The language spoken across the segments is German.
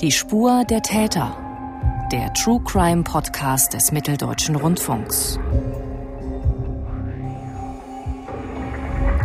Die Spur der Täter. Der True Crime Podcast des Mitteldeutschen Rundfunks.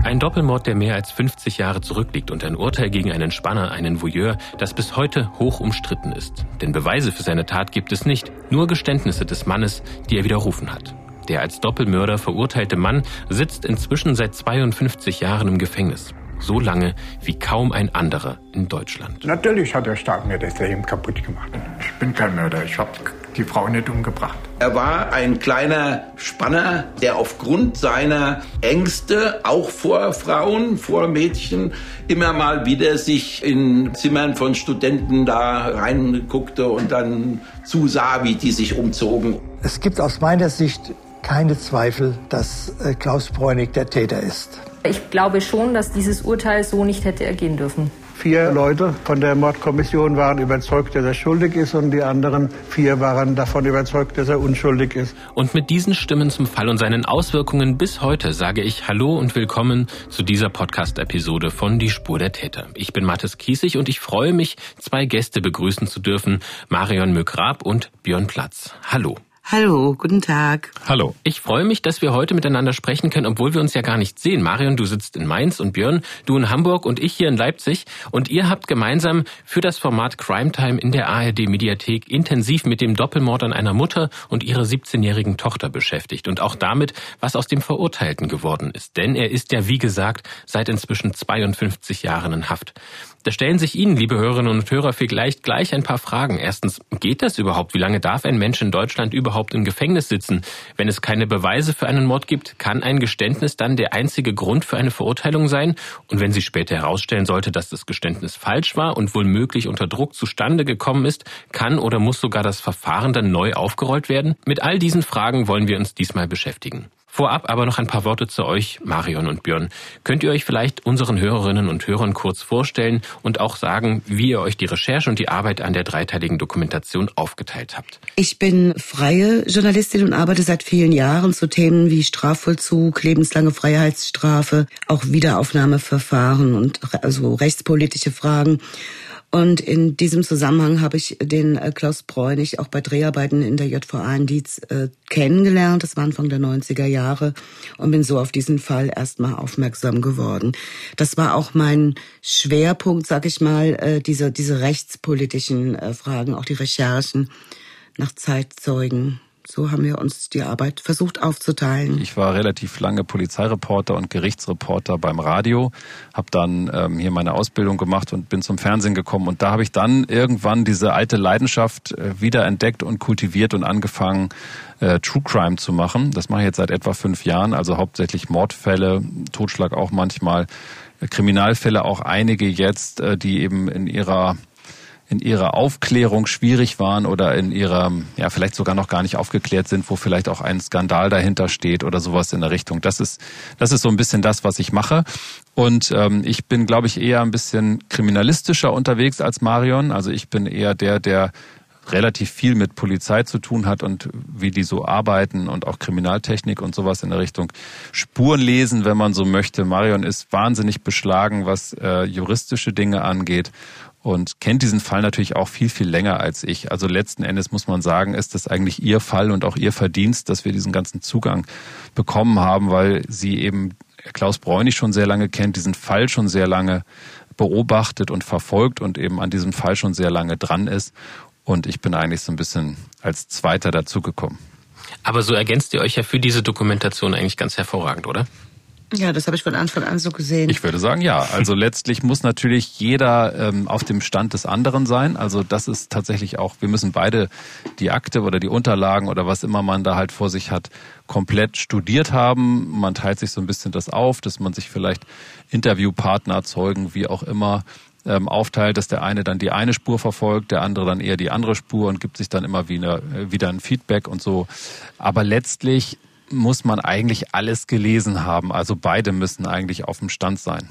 Ein Doppelmord, der mehr als 50 Jahre zurückliegt und ein Urteil gegen einen Spanner, einen Voyeur, das bis heute hoch umstritten ist. Denn Beweise für seine Tat gibt es nicht, nur Geständnisse des Mannes, die er widerrufen hat. Der als Doppelmörder verurteilte Mann sitzt inzwischen seit 52 Jahren im Gefängnis so lange wie kaum ein anderer in Deutschland. Natürlich hat der Staat mir das Leben kaputt gemacht. Ich bin kein Mörder, ich habe die Frau nicht umgebracht. Er war ein kleiner Spanner, der aufgrund seiner Ängste auch vor Frauen, vor Mädchen immer mal wieder sich in Zimmern von Studenten da reinguckte und dann zusah, wie die sich umzogen. Es gibt aus meiner Sicht keine Zweifel, dass äh, Klaus Bräunig der Täter ist. Ich glaube schon, dass dieses Urteil so nicht hätte ergehen dürfen. Vier Leute von der Mordkommission waren überzeugt, dass er schuldig ist und die anderen vier waren davon überzeugt, dass er unschuldig ist. Und mit diesen Stimmen zum Fall und seinen Auswirkungen bis heute sage ich Hallo und willkommen zu dieser Podcast-Episode von Die Spur der Täter. Ich bin Mathis Kiesig und ich freue mich, zwei Gäste begrüßen zu dürfen, Marion Mögrab und Björn Platz. Hallo. Hallo, guten Tag. Hallo. Ich freue mich, dass wir heute miteinander sprechen können, obwohl wir uns ja gar nicht sehen. Marion, du sitzt in Mainz und Björn, du in Hamburg und ich hier in Leipzig. Und ihr habt gemeinsam für das Format Crime Time in der ARD Mediathek intensiv mit dem Doppelmord an einer Mutter und ihrer 17-jährigen Tochter beschäftigt und auch damit, was aus dem Verurteilten geworden ist. Denn er ist ja, wie gesagt, seit inzwischen 52 Jahren in Haft. Da stellen sich Ihnen, liebe Hörerinnen und Hörer, vielleicht gleich ein paar Fragen. Erstens, geht das überhaupt? Wie lange darf ein Mensch in Deutschland überhaupt im Gefängnis sitzen? Wenn es keine Beweise für einen Mord gibt, kann ein Geständnis dann der einzige Grund für eine Verurteilung sein? Und wenn sich später herausstellen sollte, dass das Geständnis falsch war und wohl möglich unter Druck zustande gekommen ist, kann oder muss sogar das Verfahren dann neu aufgerollt werden? Mit all diesen Fragen wollen wir uns diesmal beschäftigen. Vorab aber noch ein paar Worte zu euch, Marion und Björn. Könnt ihr euch vielleicht unseren Hörerinnen und Hörern kurz vorstellen und auch sagen, wie ihr euch die Recherche und die Arbeit an der dreiteiligen Dokumentation aufgeteilt habt? Ich bin freie Journalistin und arbeite seit vielen Jahren zu Themen wie Strafvollzug, lebenslange Freiheitsstrafe, auch Wiederaufnahmeverfahren und also rechtspolitische Fragen. Und in diesem Zusammenhang habe ich den äh, Klaus Bräunig auch bei Dreharbeiten in der JVA in Dietz äh, kennengelernt. Das war Anfang der 90er Jahre und bin so auf diesen Fall erstmal aufmerksam geworden. Das war auch mein Schwerpunkt, sag ich mal, äh, diese, diese rechtspolitischen Fragen, auch die Recherchen nach Zeitzeugen so haben wir uns die Arbeit versucht aufzuteilen. Ich war relativ lange Polizeireporter und Gerichtsreporter beim Radio, habe dann ähm, hier meine Ausbildung gemacht und bin zum Fernsehen gekommen. Und da habe ich dann irgendwann diese alte Leidenschaft äh, wieder und kultiviert und angefangen, äh, True Crime zu machen. Das mache ich jetzt seit etwa fünf Jahren, also hauptsächlich Mordfälle, Totschlag auch manchmal, Kriminalfälle auch einige jetzt, äh, die eben in ihrer in ihrer Aufklärung schwierig waren oder in ihrer, ja, vielleicht sogar noch gar nicht aufgeklärt sind, wo vielleicht auch ein Skandal dahinter steht oder sowas in der Richtung. Das ist, das ist so ein bisschen das, was ich mache. Und ähm, ich bin, glaube ich, eher ein bisschen kriminalistischer unterwegs als Marion. Also ich bin eher der, der relativ viel mit Polizei zu tun hat und wie die so arbeiten und auch Kriminaltechnik und sowas in der Richtung Spuren lesen, wenn man so möchte. Marion ist wahnsinnig beschlagen, was äh, juristische Dinge angeht und kennt diesen Fall natürlich auch viel, viel länger als ich. Also letzten Endes muss man sagen, ist das eigentlich ihr Fall und auch ihr Verdienst, dass wir diesen ganzen Zugang bekommen haben, weil sie eben Klaus Bräunig schon sehr lange kennt, diesen Fall schon sehr lange beobachtet und verfolgt und eben an diesem Fall schon sehr lange dran ist. Und ich bin eigentlich so ein bisschen als Zweiter dazugekommen. Aber so ergänzt ihr euch ja für diese Dokumentation eigentlich ganz hervorragend, oder? Ja, das habe ich von Anfang an so gesehen. Ich würde sagen, ja. Also letztlich muss natürlich jeder ähm, auf dem Stand des anderen sein. Also das ist tatsächlich auch, wir müssen beide die Akte oder die Unterlagen oder was immer man da halt vor sich hat, komplett studiert haben. Man teilt sich so ein bisschen das auf, dass man sich vielleicht Interviewpartner, Zeugen, wie auch immer ähm, aufteilt, dass der eine dann die eine Spur verfolgt, der andere dann eher die andere Spur und gibt sich dann immer wieder, äh, wieder ein Feedback und so. Aber letztlich muss man eigentlich alles gelesen haben. Also beide müssen eigentlich auf dem Stand sein.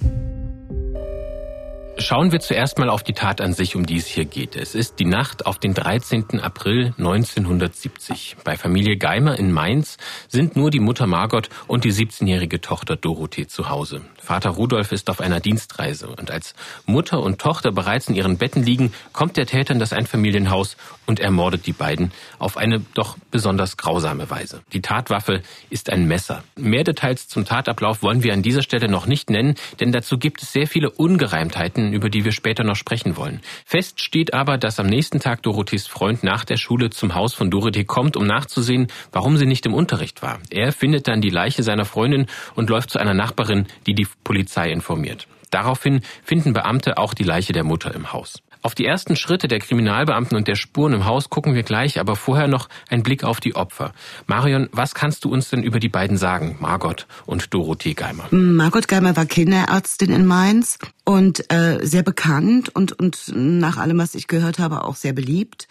Schauen wir zuerst mal auf die Tat an sich, um die es hier geht. Es ist die Nacht auf den 13. April 1970. Bei Familie Geimer in Mainz sind nur die Mutter Margot und die 17-jährige Tochter Dorothee zu Hause. Vater Rudolf ist auf einer Dienstreise und als Mutter und Tochter bereits in ihren Betten liegen, kommt der Täter in das Einfamilienhaus und ermordet die beiden auf eine doch besonders grausame Weise. Die Tatwaffe ist ein Messer. Mehr Details zum Tatablauf wollen wir an dieser Stelle noch nicht nennen, denn dazu gibt es sehr viele Ungereimtheiten, über die wir später noch sprechen wollen. Fest steht aber, dass am nächsten Tag Dorothees Freund nach der Schule zum Haus von Dorothee kommt, um nachzusehen, warum sie nicht im Unterricht war. Er findet dann die Leiche seiner Freundin und läuft zu einer Nachbarin, die die Polizei informiert. Daraufhin finden Beamte auch die Leiche der Mutter im Haus. Auf die ersten Schritte der Kriminalbeamten und der Spuren im Haus gucken wir gleich, aber vorher noch ein Blick auf die Opfer. Marion, was kannst du uns denn über die beiden sagen, Margot und Dorothee Geimer? Margot Geimer war Kinderärztin in Mainz und äh, sehr bekannt und, und nach allem, was ich gehört habe, auch sehr beliebt.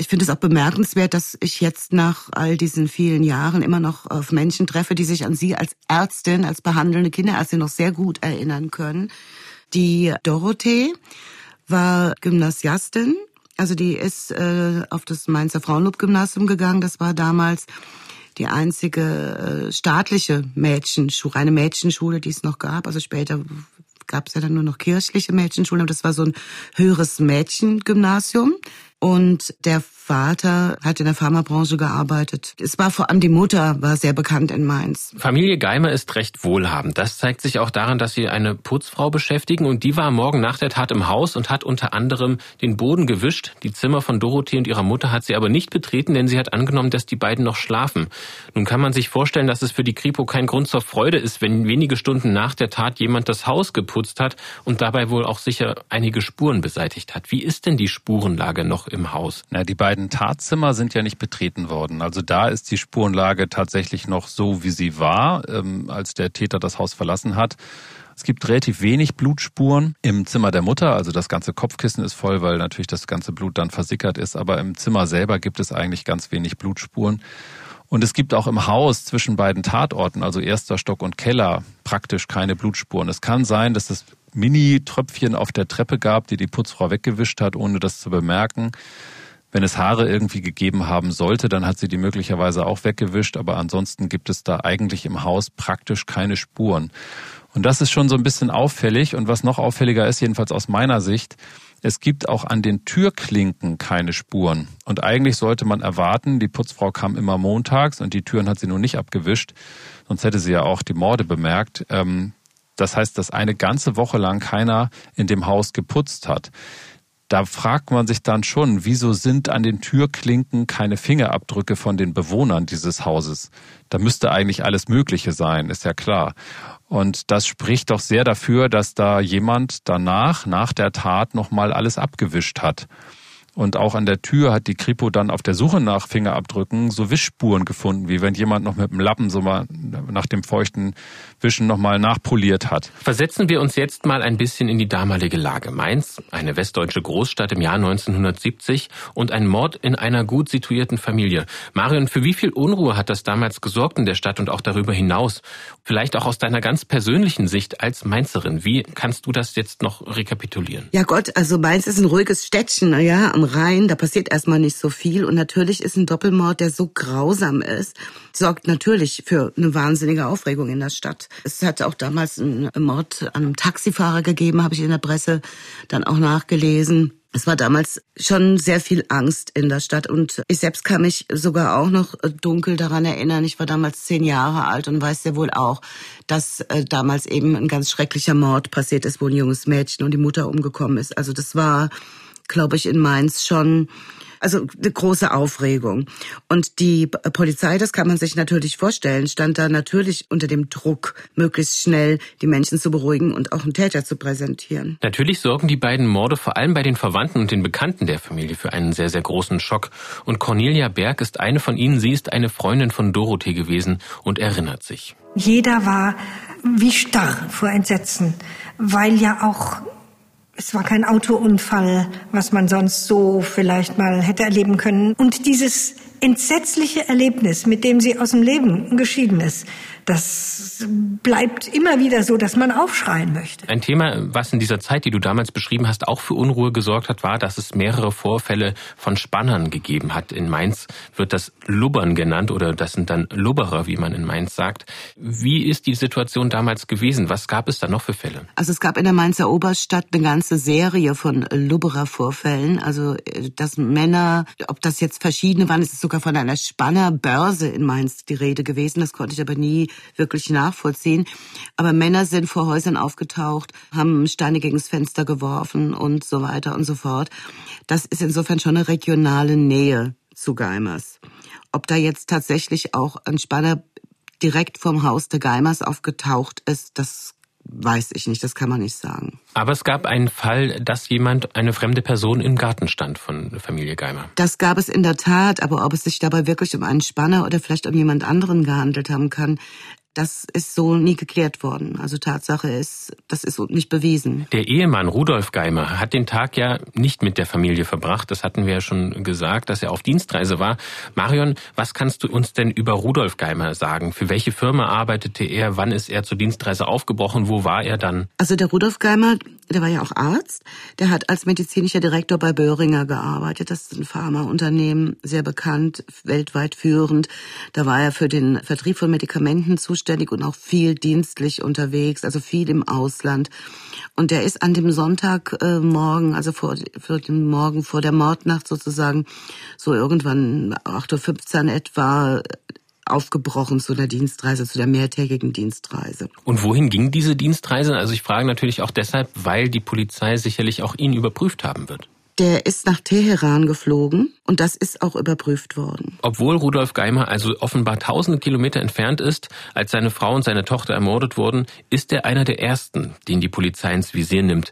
Ich finde es auch bemerkenswert, dass ich jetzt nach all diesen vielen Jahren immer noch auf Menschen treffe, die sich an sie als Ärztin, als behandelnde Kinderärztin noch sehr gut erinnern können. Die Dorothee war Gymnasiastin, also die ist äh, auf das Mainzer Frauenlob-Gymnasium gegangen. Das war damals die einzige äh, staatliche Mädchenschule, reine Mädchenschule, die es noch gab. Also später gab es ja dann nur noch kirchliche Mädchenschulen, aber das war so ein höheres Mädchengymnasium. Und der Vater hat in der Pharmabranche gearbeitet. Es war vor allem die Mutter war sehr bekannt in Mainz. Familie Geimer ist recht wohlhabend. Das zeigt sich auch daran, dass sie eine Putzfrau beschäftigen und die war Morgen nach der Tat im Haus und hat unter anderem den Boden gewischt. Die Zimmer von Dorothee und ihrer Mutter hat sie aber nicht betreten, denn sie hat angenommen, dass die beiden noch schlafen. Nun kann man sich vorstellen, dass es für die Kripo kein Grund zur Freude ist, wenn wenige Stunden nach der Tat jemand das Haus geputzt hat und dabei wohl auch sicher einige Spuren beseitigt hat. Wie ist denn die Spurenlage noch im Haus? Na, die beiden Tatzimmer sind ja nicht betreten worden. Also da ist die Spurenlage tatsächlich noch so, wie sie war, ähm, als der Täter das Haus verlassen hat. Es gibt relativ wenig Blutspuren im Zimmer der Mutter. Also das ganze Kopfkissen ist voll, weil natürlich das ganze Blut dann versickert ist. Aber im Zimmer selber gibt es eigentlich ganz wenig Blutspuren. Und es gibt auch im Haus zwischen beiden Tatorten, also erster Stock und Keller, praktisch keine Blutspuren. Es kann sein, dass es Mini-Tröpfchen auf der Treppe gab, die die Putzfrau weggewischt hat, ohne das zu bemerken. Wenn es Haare irgendwie gegeben haben sollte, dann hat sie die möglicherweise auch weggewischt, aber ansonsten gibt es da eigentlich im Haus praktisch keine Spuren. Und das ist schon so ein bisschen auffällig. Und was noch auffälliger ist, jedenfalls aus meiner Sicht, es gibt auch an den Türklinken keine Spuren. Und eigentlich sollte man erwarten, die Putzfrau kam immer montags und die Türen hat sie nun nicht abgewischt, sonst hätte sie ja auch die Morde bemerkt. Ähm, das heißt, dass eine ganze Woche lang keiner in dem Haus geputzt hat. Da fragt man sich dann schon, wieso sind an den Türklinken keine Fingerabdrücke von den Bewohnern dieses Hauses? Da müsste eigentlich alles Mögliche sein, ist ja klar. Und das spricht doch sehr dafür, dass da jemand danach, nach der Tat, nochmal alles abgewischt hat. Und auch an der Tür hat die Kripo dann auf der Suche nach Fingerabdrücken so Wischspuren gefunden, wie wenn jemand noch mit dem Lappen so mal nach dem feuchten Wischen nochmal nachpoliert hat. Versetzen wir uns jetzt mal ein bisschen in die damalige Lage. Mainz, eine westdeutsche Großstadt im Jahr 1970 und ein Mord in einer gut situierten Familie. Marion, für wie viel Unruhe hat das damals gesorgt in der Stadt und auch darüber hinaus? Vielleicht auch aus deiner ganz persönlichen Sicht als Mainzerin. Wie kannst du das jetzt noch rekapitulieren? Ja Gott, also Mainz ist ein ruhiges Städtchen, ja, am Rhein, da passiert erstmal nicht so viel. Und natürlich ist ein Doppelmord, der so grausam ist, sorgt natürlich für eine wahnsinnige Aufregung in der Stadt. Es hat auch damals einen Mord an einem Taxifahrer gegeben, habe ich in der Presse dann auch nachgelesen. Es war damals schon sehr viel Angst in der Stadt und ich selbst kann mich sogar auch noch dunkel daran erinnern. Ich war damals zehn Jahre alt und weiß sehr wohl auch, dass äh, damals eben ein ganz schrecklicher Mord passiert ist, wo ein junges Mädchen und die Mutter umgekommen ist. Also das war glaube ich, in Mainz schon also eine große Aufregung. Und die Polizei, das kann man sich natürlich vorstellen, stand da natürlich unter dem Druck, möglichst schnell die Menschen zu beruhigen und auch einen Täter zu präsentieren. Natürlich sorgen die beiden Morde vor allem bei den Verwandten und den Bekannten der Familie für einen sehr, sehr großen Schock. Und Cornelia Berg ist eine von ihnen. Sie ist eine Freundin von Dorothee gewesen und erinnert sich. Jeder war wie starr vor Entsetzen, weil ja auch es war kein Autounfall, was man sonst so vielleicht mal hätte erleben können. Und dieses entsetzliche Erlebnis, mit dem sie aus dem Leben geschieden ist, das bleibt immer wieder so, dass man aufschreien möchte. Ein Thema, was in dieser Zeit, die du damals beschrieben hast, auch für Unruhe gesorgt hat, war, dass es mehrere Vorfälle von Spannern gegeben hat. In Mainz wird das Lubbern genannt oder das sind dann Lubberer, wie man in Mainz sagt. Wie ist die Situation damals gewesen? Was gab es da noch für Fälle? Also es gab in der Mainzer Oberstadt eine ganze Serie von Lubberer-Vorfällen. Also dass Männer, ob das jetzt verschiedene waren, es ist sogar von einer Spannerbörse in Mainz die Rede gewesen. Das konnte ich aber nie wirklich nachvollziehen. Aber Männer sind vor Häusern aufgetaucht, haben Steine gegens Fenster geworfen und so weiter und so fort. Das ist insofern schon eine regionale Nähe zu Geimers. Ob da jetzt tatsächlich auch ein Spanner direkt vom Haus der Geimers aufgetaucht ist, das weiß ich nicht, das kann man nicht sagen. Aber es gab einen Fall, dass jemand, eine fremde Person im Garten stand von Familie Geimer. Das gab es in der Tat, aber ob es sich dabei wirklich um einen Spanner oder vielleicht um jemand anderen gehandelt haben kann, das ist so nie geklärt worden. Also Tatsache ist, das ist nicht bewiesen. Der Ehemann Rudolf Geimer hat den Tag ja nicht mit der Familie verbracht. Das hatten wir ja schon gesagt, dass er auf Dienstreise war. Marion, was kannst du uns denn über Rudolf Geimer sagen? Für welche Firma arbeitete er? Wann ist er zur Dienstreise aufgebrochen? Wo war er dann? Also der Rudolf Geimer, der war ja auch Arzt. Der hat als medizinischer Direktor bei Böhringer gearbeitet. Das ist ein Pharmaunternehmen, sehr bekannt, weltweit führend. Da war er für den Vertrieb von Medikamenten zuständig selbstständig und auch viel dienstlich unterwegs, also viel im Ausland. Und der ist an dem Sonntagmorgen, äh, also vor, vor dem Morgen vor der Mordnacht sozusagen, so irgendwann 8.15 Uhr etwa, aufgebrochen zu der Dienstreise, zu der mehrtägigen Dienstreise. Und wohin ging diese Dienstreise? Also ich frage natürlich auch deshalb, weil die Polizei sicherlich auch ihn überprüft haben wird. Der ist nach Teheran geflogen und das ist auch überprüft worden. Obwohl Rudolf Geimer also offenbar tausende Kilometer entfernt ist, als seine Frau und seine Tochter ermordet wurden, ist er einer der ersten, den die Polizei ins Visier nimmt.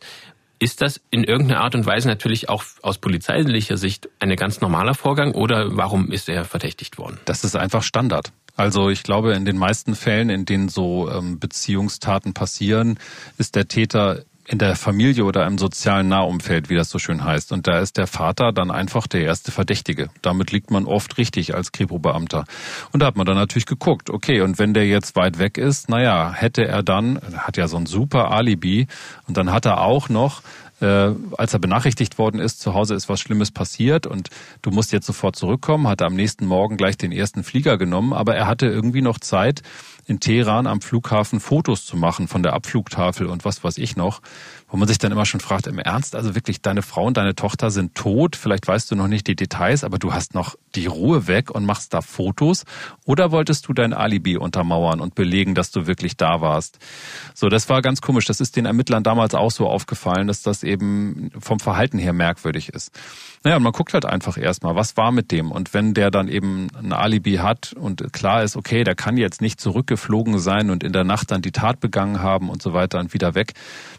Ist das in irgendeiner Art und Weise natürlich auch aus polizeilicher Sicht ein ganz normaler Vorgang oder warum ist er verdächtigt worden? Das ist einfach Standard. Also ich glaube, in den meisten Fällen, in denen so ähm, Beziehungstaten passieren, ist der Täter in der Familie oder im sozialen Nahumfeld, wie das so schön heißt. Und da ist der Vater dann einfach der erste Verdächtige. Damit liegt man oft richtig als Kripo-Beamter. Und da hat man dann natürlich geguckt, okay, und wenn der jetzt weit weg ist, naja, hätte er dann, hat ja so ein super Alibi, und dann hat er auch noch äh, als er benachrichtigt worden ist, zu Hause ist was Schlimmes passiert und du musst jetzt sofort zurückkommen, hat er am nächsten Morgen gleich den ersten Flieger genommen, aber er hatte irgendwie noch Zeit, in Teheran am Flughafen Fotos zu machen von der Abflugtafel und was weiß ich noch, wo man sich dann immer schon fragt, im Ernst, also wirklich, deine Frau und deine Tochter sind tot, vielleicht weißt du noch nicht die Details, aber du hast noch die Ruhe weg und machst da Fotos oder wolltest du dein Alibi untermauern und belegen, dass du wirklich da warst? So, das war ganz komisch, das ist den Ermittlern damals auch so aufgefallen, dass das eben vom Verhalten her merkwürdig ist. Naja, man guckt halt einfach erstmal, was war mit dem? Und wenn der dann eben ein Alibi hat und klar ist, okay, der kann jetzt nicht zurückgeflogen sein und in der Nacht dann die Tat begangen haben und so weiter und wieder weg,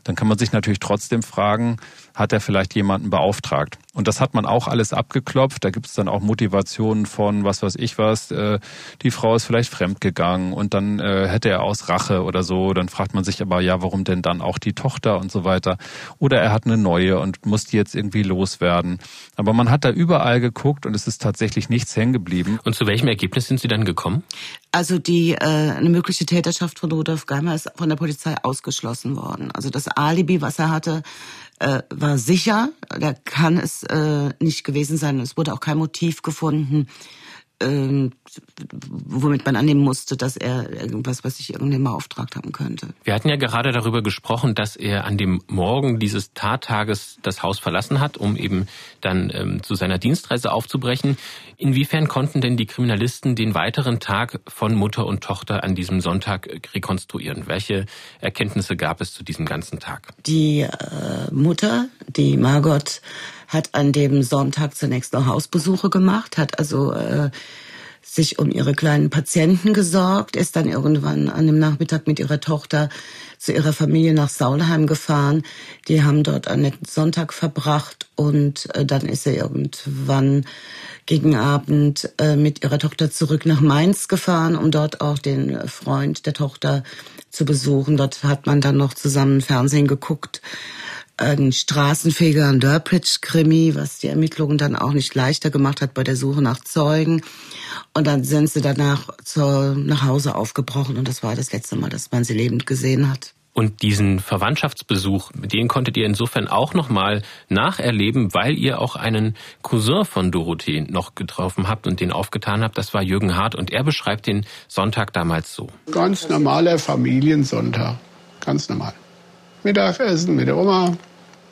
dann kann man sich natürlich trotzdem fragen, hat er vielleicht jemanden beauftragt? Und das hat man auch alles abgeklopft. Da gibt es dann auch Motivationen von, was weiß ich was, äh, die Frau ist vielleicht fremdgegangen und dann äh, hätte er aus Rache oder so. Dann fragt man sich aber, ja, warum denn dann auch die Tochter und so weiter? Oder er hat eine neue und muss die jetzt irgendwie loswerden. Aber man hat da überall geguckt und es ist tatsächlich nichts hängen geblieben. Und zu welchem Ergebnis sind Sie dann gekommen? Also die äh, eine mögliche Täterschaft von Rudolf Geimer ist von der Polizei ausgeschlossen worden. Also das Alibi, was er hatte, äh, war sicher, da kann es äh, nicht gewesen sein. Es wurde auch kein Motiv gefunden, ähm, womit man annehmen musste, dass er irgendwas, was ich irgendjemand beauftragt haben könnte. Wir hatten ja gerade darüber gesprochen, dass er an dem Morgen dieses Tattages das Haus verlassen hat, um eben dann ähm, zu seiner Dienstreise aufzubrechen. Inwiefern konnten denn die Kriminalisten den weiteren Tag von Mutter und Tochter an diesem Sonntag rekonstruieren? Welche Erkenntnisse gab es zu diesem ganzen Tag? Die äh, Mutter, die Margot, hat an dem Sonntag zunächst noch Hausbesuche gemacht, hat also äh, sich um ihre kleinen Patienten gesorgt, ist dann irgendwann an dem Nachmittag mit ihrer Tochter zu ihrer Familie nach Saulheim gefahren. Die haben dort einen Sonntag verbracht und äh, dann ist er irgendwann gegen Abend äh, mit ihrer Tochter zurück nach Mainz gefahren, um dort auch den Freund der Tochter zu besuchen. Dort hat man dann noch zusammen Fernsehen geguckt ein Straßenfeger, ein Durbridge-Krimi, was die Ermittlungen dann auch nicht leichter gemacht hat bei der Suche nach Zeugen. Und dann sind sie danach zur, nach Hause aufgebrochen und das war das letzte Mal, dass man sie lebend gesehen hat. Und diesen Verwandtschaftsbesuch, den konntet ihr insofern auch nochmal nacherleben, weil ihr auch einen Cousin von Dorothee noch getroffen habt und den aufgetan habt. Das war Jürgen Hart und er beschreibt den Sonntag damals so. Ganz normaler Familiensonntag. Ganz normal. Mittagessen mit der Oma,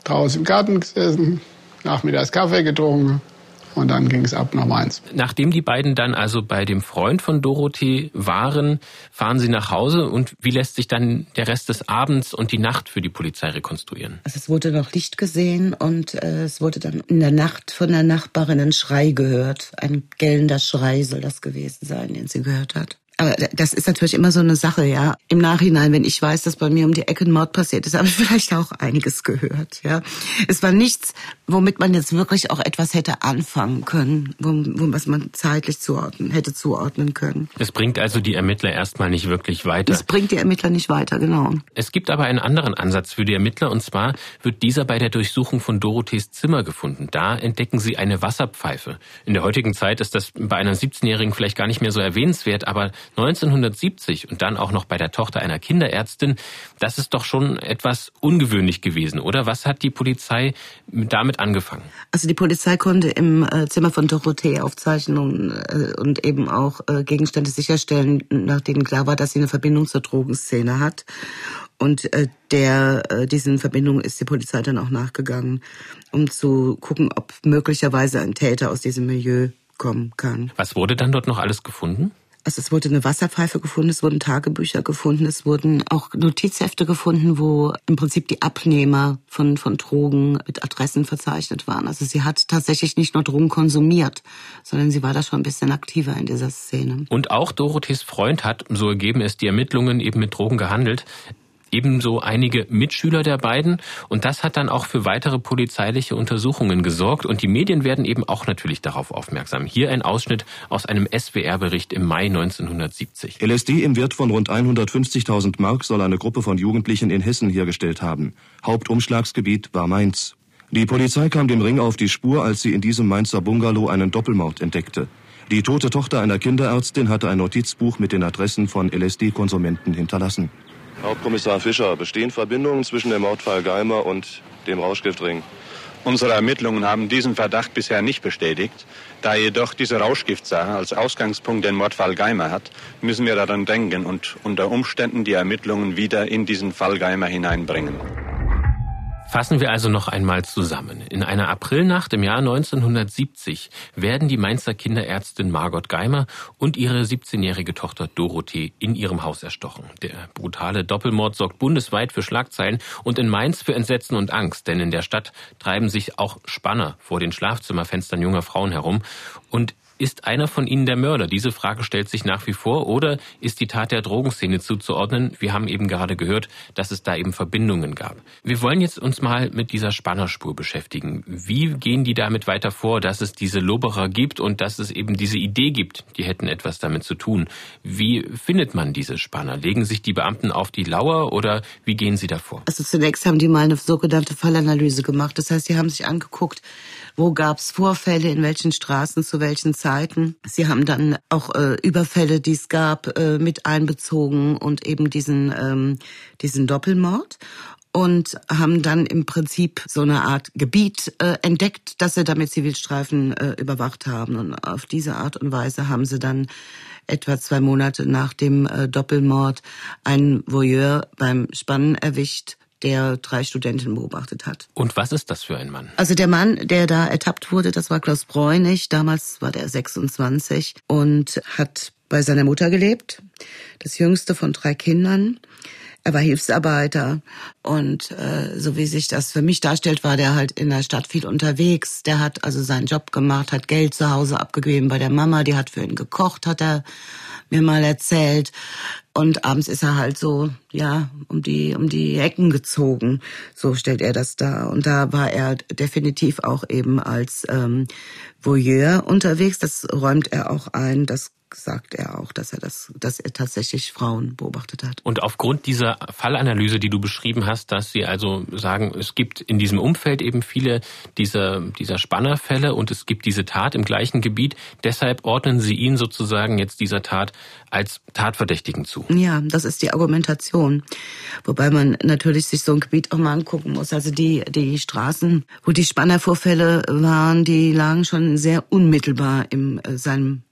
draußen im Garten gesessen, nachmittags Kaffee getrunken, und dann ging es ab nach Mainz. Nachdem die beiden dann also bei dem Freund von Dorothee waren, fahren sie nach Hause und wie lässt sich dann der Rest des Abends und die Nacht für die Polizei rekonstruieren? Also es wurde noch Licht gesehen und äh, es wurde dann in der Nacht von der Nachbarin ein Schrei gehört. Ein gellender Schrei soll das gewesen sein, den sie gehört hat. Aber das ist natürlich immer so eine Sache, ja. Im Nachhinein, wenn ich weiß, dass bei mir um die Ecke ein Mord passiert ist, habe ich vielleicht auch einiges gehört, ja. Es war nichts, womit man jetzt wirklich auch etwas hätte anfangen können, wo, wo was man zeitlich zuordnen, hätte zuordnen können. Es bringt also die Ermittler erstmal nicht wirklich weiter. Es bringt die Ermittler nicht weiter, genau. Es gibt aber einen anderen Ansatz für die Ermittler und zwar wird dieser bei der Durchsuchung von Dorothees Zimmer gefunden. Da entdecken sie eine Wasserpfeife. In der heutigen Zeit ist das bei einer 17-Jährigen vielleicht gar nicht mehr so erwähnenswert, aber 1970 und dann auch noch bei der Tochter einer Kinderärztin, das ist doch schon etwas ungewöhnlich gewesen, oder? Was hat die Polizei damit angefangen? Also die Polizei konnte im äh, Zimmer von Dorothee Aufzeichnungen äh, und eben auch äh, Gegenstände sicherstellen, nach denen klar war, dass sie eine Verbindung zur Drogenszene hat. Und der diesen Verbindungen ist die Polizei dann auch nachgegangen, um zu gucken, ob möglicherweise ein Täter aus diesem Milieu kommen kann. Was wurde dann dort noch alles gefunden? Also es wurde eine Wasserpfeife gefunden, es wurden Tagebücher gefunden, es wurden auch Notizhefte gefunden, wo im Prinzip die Abnehmer von, von Drogen mit Adressen verzeichnet waren. Also sie hat tatsächlich nicht nur Drogen konsumiert, sondern sie war da schon ein bisschen aktiver in dieser Szene. Und auch Dorothees Freund hat, so ergeben es die Ermittlungen, eben mit Drogen gehandelt ebenso einige Mitschüler der beiden. Und das hat dann auch für weitere polizeiliche Untersuchungen gesorgt. Und die Medien werden eben auch natürlich darauf aufmerksam. Hier ein Ausschnitt aus einem SWR-Bericht im Mai 1970. LSD im Wert von rund 150.000 Mark soll eine Gruppe von Jugendlichen in Hessen hergestellt haben. Hauptumschlagsgebiet war Mainz. Die Polizei kam dem Ring auf die Spur, als sie in diesem Mainzer Bungalow einen Doppelmord entdeckte. Die tote Tochter einer Kinderärztin hatte ein Notizbuch mit den Adressen von LSD-Konsumenten hinterlassen. Hauptkommissar Fischer, bestehen Verbindungen zwischen dem Mordfall Geimer und dem Rauschgiftring? Unsere Ermittlungen haben diesen Verdacht bisher nicht bestätigt. Da jedoch diese Rauschgiftsache als Ausgangspunkt den Mordfall Geimer hat, müssen wir daran denken und unter Umständen die Ermittlungen wieder in diesen Fall Geimer hineinbringen. Fassen wir also noch einmal zusammen. In einer Aprilnacht im Jahr 1970 werden die Mainzer Kinderärztin Margot Geimer und ihre 17-jährige Tochter Dorothee in ihrem Haus erstochen. Der brutale Doppelmord sorgt bundesweit für Schlagzeilen und in Mainz für Entsetzen und Angst, denn in der Stadt treiben sich auch Spanner vor den Schlafzimmerfenstern junger Frauen herum und ist einer von ihnen der Mörder? Diese Frage stellt sich nach wie vor. Oder ist die Tat der Drogenszene zuzuordnen? Wir haben eben gerade gehört, dass es da eben Verbindungen gab. Wir wollen jetzt uns mal mit dieser Spannerspur beschäftigen. Wie gehen die damit weiter vor, dass es diese Loberer gibt und dass es eben diese Idee gibt, die hätten etwas damit zu tun? Wie findet man diese Spanner? Legen sich die Beamten auf die Lauer oder wie gehen sie davor? Also zunächst haben die mal eine sogenannte Fallanalyse gemacht. Das heißt, sie haben sich angeguckt, wo gab es Vorfälle, in welchen Straßen, zu welchen Zeiten. Sie haben dann auch äh, Überfälle, die es gab, äh, mit einbezogen und eben diesen, ähm, diesen Doppelmord und haben dann im Prinzip so eine Art Gebiet äh, entdeckt, das sie damit Zivilstreifen äh, überwacht haben. Und auf diese Art und Weise haben sie dann etwa zwei Monate nach dem äh, Doppelmord einen Voyeur beim Spannen erwischt, der drei Studentinnen beobachtet hat. Und was ist das für ein Mann? Also der Mann, der da ertappt wurde, das war Klaus Bräunig. Damals war der 26 und hat bei seiner Mutter gelebt, das jüngste von drei Kindern. Er war Hilfsarbeiter und äh, so wie sich das für mich darstellt, war der halt in der Stadt viel unterwegs. Der hat also seinen Job gemacht, hat Geld zu Hause abgegeben bei der Mama, die hat für ihn gekocht, hat er mir mal erzählt. Und abends ist er halt so, ja, um die, um die Ecken gezogen. So stellt er das dar. Und da war er definitiv auch eben als ähm, Voyeur unterwegs. Das räumt er auch ein. Das sagt er auch, dass er das, dass er tatsächlich Frauen beobachtet hat. Und aufgrund dieser Fallanalyse, die du beschrieben hast, dass Sie also sagen, es gibt in diesem Umfeld eben viele dieser, dieser Spannerfälle und es gibt diese Tat im gleichen Gebiet. Deshalb ordnen Sie ihn sozusagen jetzt dieser Tat als Tatverdächtigen zu. Ja, das ist die Argumentation. Wobei man natürlich sich so ein Gebiet auch mal angucken muss. Also die, die Straßen, wo die Spannervorfälle waren, die lagen schon sehr unmittelbar im, äh, seinem,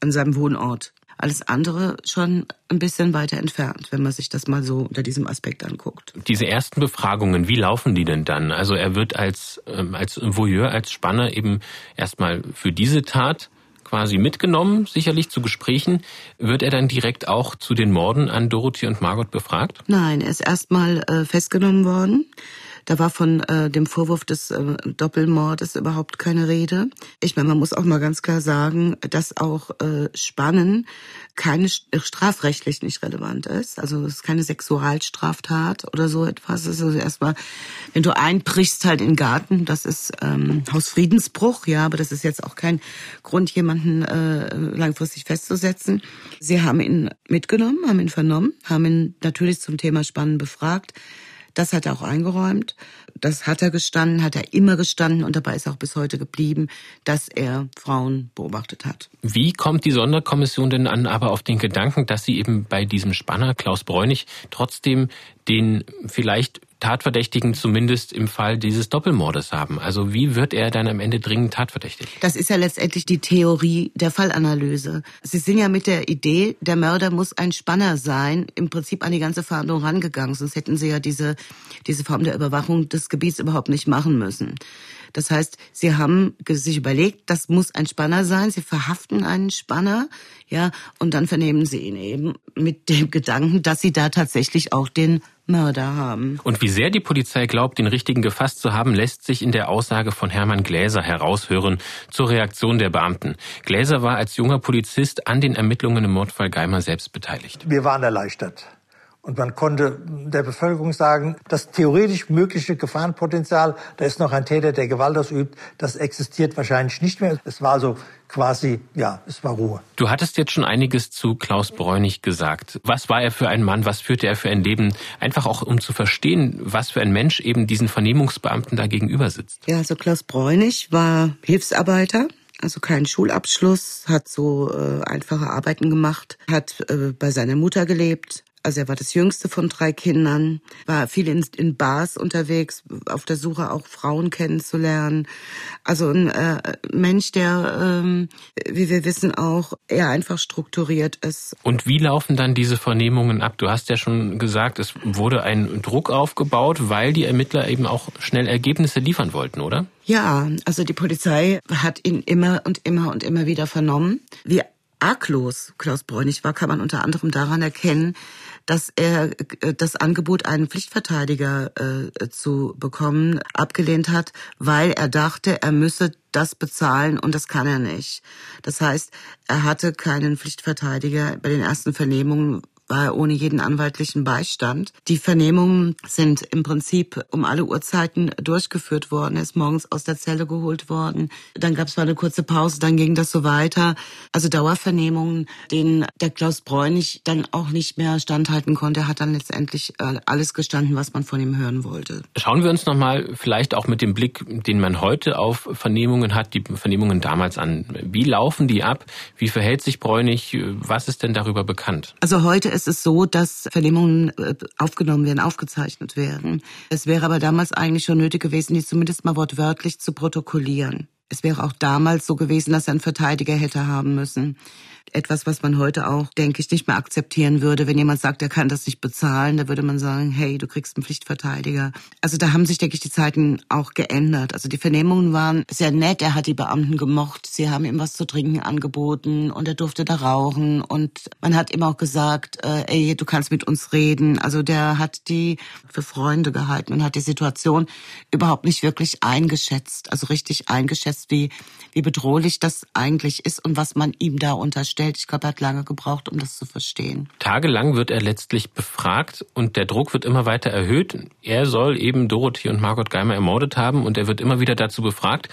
an seinem Wohnort. Alles andere schon ein bisschen weiter entfernt, wenn man sich das mal so unter diesem Aspekt anguckt. Diese ersten Befragungen, wie laufen die denn dann? Also er wird als, ähm, als Voyeur, als Spanner eben erstmal für diese Tat quasi mitgenommen, sicherlich zu Gesprächen. Wird er dann direkt auch zu den Morden an Dorothy und Margot befragt? Nein, er ist erstmal äh, festgenommen worden. Da war von äh, dem Vorwurf des äh, Doppelmordes überhaupt keine Rede. Ich meine, man muss auch mal ganz klar sagen, dass auch äh, Spannen keine strafrechtlich nicht relevant ist. Also es ist keine Sexualstraftat oder so etwas. Es ist also erstmal, wenn du einbrichst halt in den Garten, das ist ähm, Hausfriedensbruch, ja, aber das ist jetzt auch kein Grund, jemanden äh, langfristig festzusetzen. Sie haben ihn mitgenommen, haben ihn vernommen, haben ihn natürlich zum Thema Spannen befragt. Das hat er auch eingeräumt. Das hat er gestanden, hat er immer gestanden und dabei ist auch bis heute geblieben, dass er Frauen beobachtet hat. Wie kommt die Sonderkommission denn an aber auf den Gedanken, dass sie eben bei diesem Spanner Klaus Bräunig trotzdem den vielleicht Tatverdächtigen zumindest im Fall dieses Doppelmordes haben. Also wie wird er dann am Ende dringend tatverdächtig? Das ist ja letztendlich die Theorie der Fallanalyse. Sie sind ja mit der Idee, der Mörder muss ein Spanner sein, im Prinzip an die ganze Verhandlung rangegangen. Sonst hätten sie ja diese, diese Form der Überwachung des Gebiets überhaupt nicht machen müssen. Das heißt, sie haben sich überlegt, das muss ein Spanner sein. Sie verhaften einen Spanner, ja, und dann vernehmen sie ihn eben mit dem Gedanken, dass sie da tatsächlich auch den Mörder haben. Und wie sehr die Polizei glaubt, den Richtigen gefasst zu haben, lässt sich in der Aussage von Hermann Gläser heraushören zur Reaktion der Beamten. Gläser war als junger Polizist an den Ermittlungen im Mordfall Geimer selbst beteiligt. Wir waren erleichtert. Und man konnte der Bevölkerung sagen, das theoretisch mögliche Gefahrenpotenzial, da ist noch ein Täter, der Gewalt ausübt, das existiert wahrscheinlich nicht mehr. Es war so quasi, ja, es war Ruhe. Du hattest jetzt schon einiges zu Klaus Bräunig gesagt. Was war er für ein Mann? Was führte er für ein Leben? Einfach auch, um zu verstehen, was für ein Mensch eben diesen Vernehmungsbeamten da gegenüber sitzt. Ja, also Klaus Bräunig war Hilfsarbeiter also keinen Schulabschluss, hat so äh, einfache Arbeiten gemacht, hat äh, bei seiner Mutter gelebt, also er war das jüngste von drei Kindern, war viel in, in Bars unterwegs, auf der Suche auch Frauen kennenzulernen. Also ein äh, Mensch, der, ähm, wie wir wissen, auch eher einfach strukturiert ist. Und wie laufen dann diese Vernehmungen ab? Du hast ja schon gesagt, es wurde ein Druck aufgebaut, weil die Ermittler eben auch schnell Ergebnisse liefern wollten, oder? Ja, also die Polizei hat ihn immer und immer und immer wieder vernommen. Wie arglos Klaus Bräunig war, kann man unter anderem daran erkennen, dass er äh, das Angebot, einen Pflichtverteidiger äh, zu bekommen, abgelehnt hat, weil er dachte, er müsse das bezahlen und das kann er nicht. Das heißt, er hatte keinen Pflichtverteidiger bei den ersten Vernehmungen, war ohne jeden anwaltlichen Beistand. Die Vernehmungen sind im Prinzip um alle Uhrzeiten durchgeführt worden. Er ist morgens aus der Zelle geholt worden. Dann gab es mal eine kurze Pause, dann ging das so weiter. Also Dauervernehmungen, denen der Klaus Bräunig dann auch nicht mehr standhalten konnte. Er hat dann letztendlich äh, alles gestanden, was man von ihm hören wollte. Schauen wir uns nochmal vielleicht auch mit dem Blick, den man heute auf Vernehmungen hat, die Vernehmungen damals an. Wie laufen die ab? Wie verhält sich Bräunig? Was ist denn darüber bekannt? Also heute ist es so, dass Vernehmungen äh, aufgenommen werden, aufgezeichnet werden. Es wäre aber damals eigentlich schon nötig gewesen, die zumindest mal wortwörtlich zu protokollieren. Es wäre auch damals so gewesen, dass er einen Verteidiger hätte haben müssen etwas, was man heute auch, denke ich, nicht mehr akzeptieren würde. Wenn jemand sagt, er kann das nicht bezahlen, da würde man sagen, hey, du kriegst einen Pflichtverteidiger. Also da haben sich, denke ich, die Zeiten auch geändert. Also die Vernehmungen waren sehr nett. Er hat die Beamten gemocht. Sie haben ihm was zu trinken angeboten und er durfte da rauchen. Und man hat ihm auch gesagt, äh, ey, du kannst mit uns reden. Also der hat die für Freunde gehalten und hat die Situation überhaupt nicht wirklich eingeschätzt. Also richtig eingeschätzt, wie, wie bedrohlich das eigentlich ist und was man ihm da unterstellt gestellt. Ich glaube, er hat lange gebraucht, um das zu verstehen. Tagelang wird er letztlich befragt und der Druck wird immer weiter erhöht. Er soll eben Dorothy und Margot Geimer ermordet haben und er wird immer wieder dazu befragt.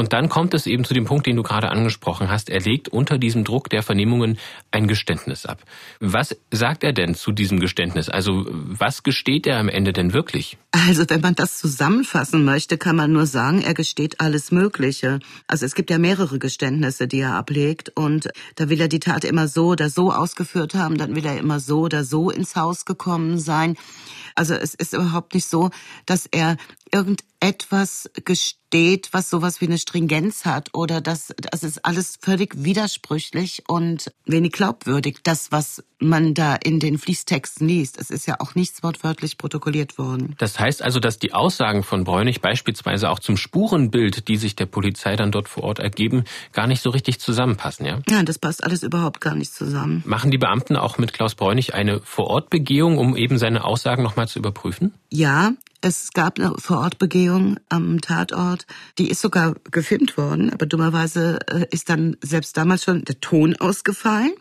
Und dann kommt es eben zu dem Punkt, den du gerade angesprochen hast. Er legt unter diesem Druck der Vernehmungen ein Geständnis ab. Was sagt er denn zu diesem Geständnis? Also was gesteht er am Ende denn wirklich? Also wenn man das zusammenfassen möchte, kann man nur sagen, er gesteht alles Mögliche. Also es gibt ja mehrere Geständnisse, die er ablegt und da will er die Tat immer so oder so ausgeführt haben, dann will er immer so oder so ins Haus gekommen sein. Also es ist überhaupt nicht so, dass er irgendetwas gesteht, was sowas wie eine Stringenz hat oder das, das ist alles völlig widersprüchlich und wenig glaubwürdig, das, was man da in den Fließtexten liest. Es ist ja auch nichts wortwörtlich protokolliert worden. Das heißt also, dass die Aussagen von Bräunig beispielsweise auch zum Spurenbild, die sich der Polizei dann dort vor Ort ergeben, gar nicht so richtig zusammenpassen, ja? Ja, das passt alles überhaupt gar nicht zusammen. Machen die Beamten auch mit Klaus Bräunig eine Vorortbegehung, um eben seine Aussagen nochmal zu überprüfen? Ja, es gab eine Vorortbegehung am Tatort. Die ist sogar gefilmt worden, aber dummerweise äh, ist dann selbst damals schon der Ton ausgefallen.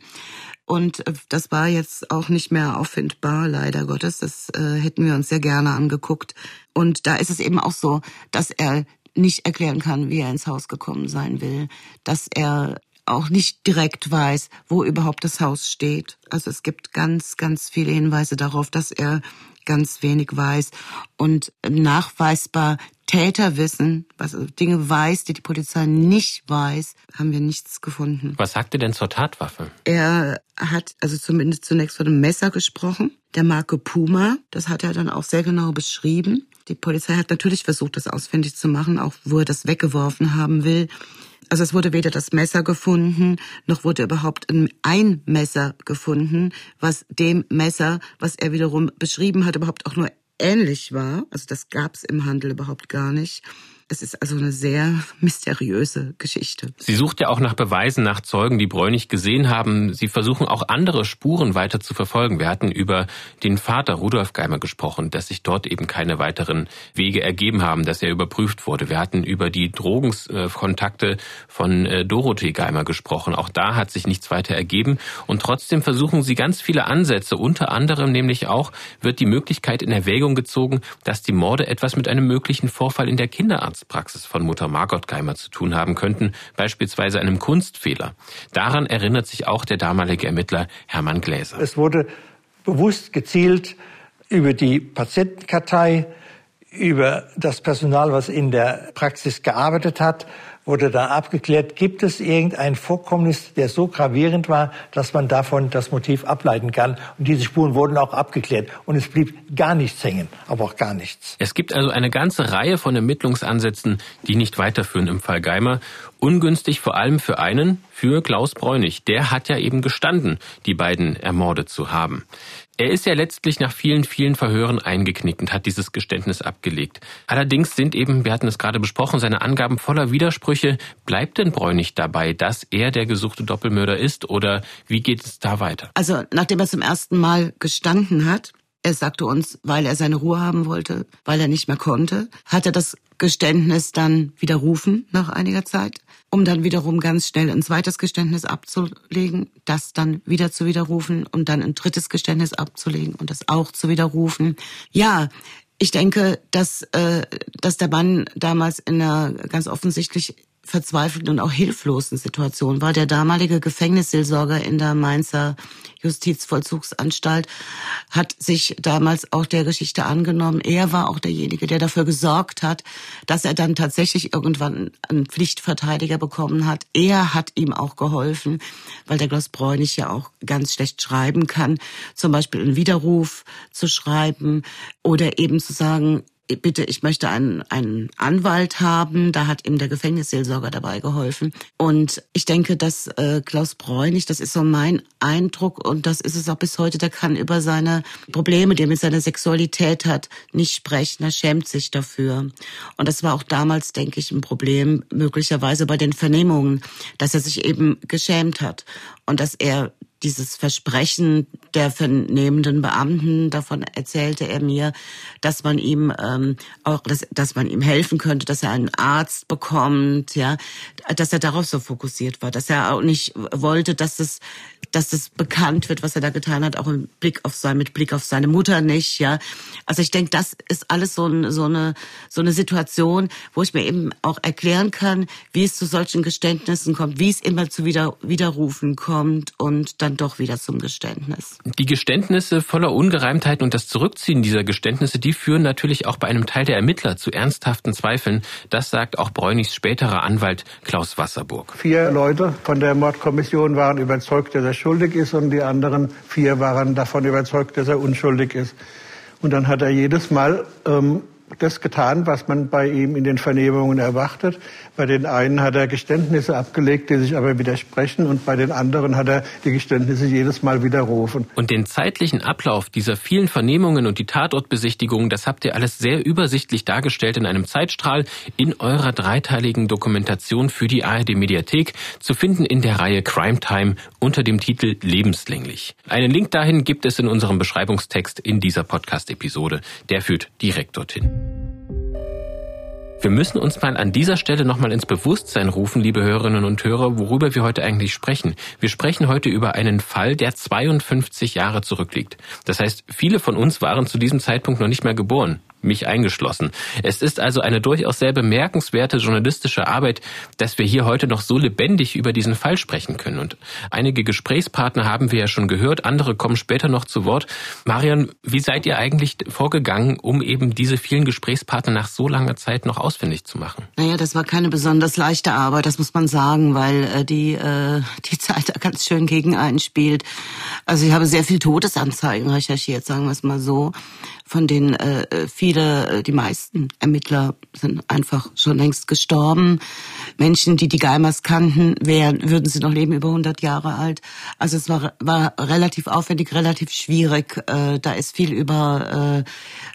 Und äh, das war jetzt auch nicht mehr auffindbar, leider Gottes. Das äh, hätten wir uns sehr gerne angeguckt. Und da ist es eben auch so, dass er nicht erklären kann, wie er ins Haus gekommen sein will, dass er auch nicht direkt weiß, wo überhaupt das Haus steht. Also es gibt ganz, ganz viele Hinweise darauf, dass er ganz wenig weiß und nachweisbar Täterwissen, was also Dinge weiß, die die Polizei nicht weiß, haben wir nichts gefunden. Was sagt er denn zur Tatwaffe? Er hat also zumindest zunächst von einem Messer gesprochen, der Marke Puma. Das hat er dann auch sehr genau beschrieben. Die Polizei hat natürlich versucht, das ausfindig zu machen, auch wo er das weggeworfen haben will. Also es wurde weder das Messer gefunden, noch wurde überhaupt ein Messer gefunden, was dem Messer, was er wiederum beschrieben hat, überhaupt auch nur ähnlich war. Also das gab es im Handel überhaupt gar nicht. Es ist also eine sehr mysteriöse Geschichte. Sie sucht ja auch nach Beweisen, nach Zeugen, die Bräunig gesehen haben. Sie versuchen auch andere Spuren weiter zu verfolgen. Wir hatten über den Vater Rudolf Geimer gesprochen, dass sich dort eben keine weiteren Wege ergeben haben, dass er überprüft wurde. Wir hatten über die Drogenkontakte von äh, Dorothee Geimer gesprochen. Auch da hat sich nichts weiter ergeben. Und trotzdem versuchen sie ganz viele Ansätze. Unter anderem nämlich auch wird die Möglichkeit in Erwägung gezogen, dass die Morde etwas mit einem möglichen Vorfall in der Kinderarzt Arztpraxis von Mutter Margot Geimer zu tun haben könnten, beispielsweise einem Kunstfehler. Daran erinnert sich auch der damalige Ermittler Hermann Gläser. Es wurde bewusst gezielt über die Patientenkartei, über das Personal, was in der Praxis gearbeitet hat, wurde dann abgeklärt, gibt es irgendein Vorkommnis, der so gravierend war, dass man davon das Motiv ableiten kann. Und diese Spuren wurden auch abgeklärt. Und es blieb gar nichts hängen, aber auch gar nichts. Es gibt also eine ganze Reihe von Ermittlungsansätzen, die nicht weiterführen im Fall Geimer. Ungünstig vor allem für einen, für Klaus Bräunig. Der hat ja eben gestanden, die beiden ermordet zu haben. Er ist ja letztlich nach vielen, vielen Verhören eingeknickt und hat dieses Geständnis abgelegt. Allerdings sind eben, wir hatten es gerade besprochen, seine Angaben voller Widersprüche. Bleibt denn Bräunig dabei, dass er der gesuchte Doppelmörder ist oder wie geht es da weiter? Also nachdem er zum ersten Mal gestanden hat, er sagte uns, weil er seine Ruhe haben wollte, weil er nicht mehr konnte, hat er das Geständnis dann widerrufen nach einiger Zeit, um dann wiederum ganz schnell ein zweites Geständnis abzulegen, das dann wieder zu widerrufen und dann ein drittes Geständnis abzulegen und das auch zu widerrufen. Ja, ich denke, dass, äh, dass der Mann damals in einer ganz offensichtlich verzweifelten und auch hilflosen Situation war. Der damalige Gefängnisseelsorger in der Mainzer Justizvollzugsanstalt hat sich damals auch der Geschichte angenommen. Er war auch derjenige, der dafür gesorgt hat, dass er dann tatsächlich irgendwann einen Pflichtverteidiger bekommen hat. Er hat ihm auch geholfen, weil der Gloss Bräunig ja auch ganz schlecht schreiben kann, zum Beispiel einen Widerruf zu schreiben oder eben zu sagen, bitte, ich möchte einen, einen Anwalt haben. Da hat ihm der Gefängnisseelsorger dabei geholfen. Und ich denke, dass äh, Klaus Bräunig, das ist so mein Eindruck und das ist es auch bis heute, der kann über seine Probleme, die er mit seiner Sexualität hat, nicht sprechen. Er schämt sich dafür. Und das war auch damals, denke ich, ein Problem, möglicherweise bei den Vernehmungen, dass er sich eben geschämt hat und dass er dieses Versprechen der vernehmenden Beamten, davon erzählte er mir, dass man ihm ähm, auch, dass, dass man ihm helfen könnte, dass er einen Arzt bekommt, ja, dass er darauf so fokussiert war, dass er auch nicht wollte, dass es dass es bekannt wird, was er da getan hat, auch im Blick auf sein, mit Blick auf seine Mutter nicht, ja. Also ich denke, das ist alles so, ein, so eine so eine Situation, wo ich mir eben auch erklären kann, wie es zu solchen Geständnissen kommt, wie es immer zu wieder Widerrufen kommt und dann doch wieder zum Geständnis. Die Geständnisse voller Ungereimtheiten und das Zurückziehen dieser Geständnisse, die führen natürlich auch bei einem Teil der Ermittler zu ernsthaften Zweifeln. Das sagt auch Bräunichs späterer Anwalt Klaus Wasserburg. Vier Leute von der Mordkommission waren überzeugt, dass er schuldig ist und die anderen vier waren davon überzeugt, dass er unschuldig ist. Und dann hat er jedes Mal ähm, das getan, was man bei ihm in den Vernehmungen erwartet. Bei den einen hat er Geständnisse abgelegt, die sich aber widersprechen, und bei den anderen hat er die Geständnisse jedes Mal widerrufen. Und den zeitlichen Ablauf dieser vielen Vernehmungen und die Tatortbesichtigungen, das habt ihr alles sehr übersichtlich dargestellt in einem Zeitstrahl in eurer dreiteiligen Dokumentation für die ARD Mediathek, zu finden in der Reihe Crime Time unter dem Titel Lebenslänglich. Einen Link dahin gibt es in unserem Beschreibungstext in dieser Podcast-Episode. Der führt direkt dorthin. Wir müssen uns mal an dieser Stelle nochmal ins Bewusstsein rufen, liebe Hörerinnen und Hörer, worüber wir heute eigentlich sprechen. Wir sprechen heute über einen Fall, der 52 Jahre zurückliegt. Das heißt, viele von uns waren zu diesem Zeitpunkt noch nicht mehr geboren mich eingeschlossen. Es ist also eine durchaus sehr bemerkenswerte journalistische Arbeit, dass wir hier heute noch so lebendig über diesen Fall sprechen können. Und einige Gesprächspartner haben wir ja schon gehört, andere kommen später noch zu Wort. Marion, wie seid ihr eigentlich vorgegangen, um eben diese vielen Gesprächspartner nach so langer Zeit noch ausfindig zu machen? Naja, das war keine besonders leichte Arbeit, das muss man sagen, weil äh, die, äh, die Zeit da ganz schön gegen einen spielt. Also ich habe sehr viel Todesanzeigen recherchiert, sagen wir es mal so von denen äh, viele, äh, die meisten Ermittler sind einfach schon längst gestorben. Menschen, die die Geimers kannten, wären, würden sie noch leben, über 100 Jahre alt. Also es war, war relativ aufwendig, relativ schwierig. Äh, da ist viel über, äh,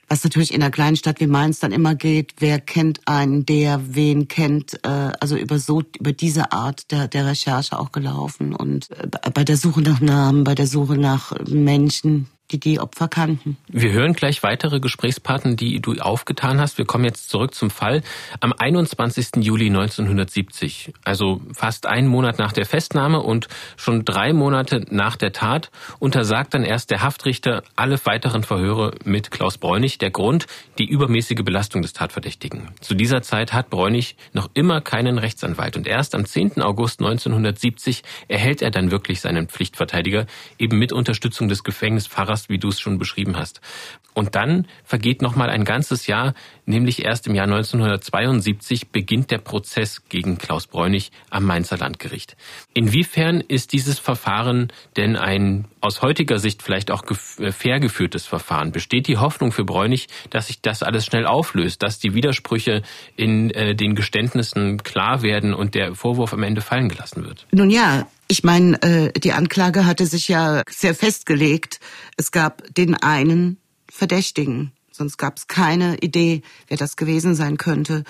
was natürlich in einer kleinen Stadt wie Mainz dann immer geht, wer kennt einen, der wen kennt, äh, also über so, über diese Art der, der Recherche auch gelaufen und äh, bei der Suche nach Namen, bei der Suche nach Menschen, die die Opfer kannten. Wir hören gleich weitere Gesprächspartner, die du aufgetan hast. Wir kommen jetzt zurück zum Fall. Am 21. Juli 1970, also fast einen Monat nach der Festnahme und schon drei Monate nach der Tat, untersagt dann erst der Haftrichter alle weiteren Verhöre mit Klaus Bräunig. Der Grund, die übermäßige Belastung des Tatverdächtigen. Zu dieser Zeit hat Bräunig noch immer keinen Rechtsanwalt und erst am 10. August 1970 erhält er dann wirklich seinen Pflichtverteidiger, eben mit Unterstützung des Gefängnisfahrers hast, wie du es schon beschrieben hast. Und dann vergeht noch mal ein ganzes Jahr, nämlich erst im Jahr 1972 beginnt der Prozess gegen Klaus Bräunig am Mainzer Landgericht. Inwiefern ist dieses Verfahren denn ein aus heutiger Sicht vielleicht auch äh, fair geführtes Verfahren? Besteht die Hoffnung für Bräunig, dass sich das alles schnell auflöst, dass die Widersprüche in äh, den Geständnissen klar werden und der Vorwurf am Ende fallen gelassen wird? Nun ja, ich meine, äh, die Anklage hatte sich ja sehr festgelegt. Es gab den einen Verdächtigen. Sonst gab es keine Idee, wer das gewesen sein könnte.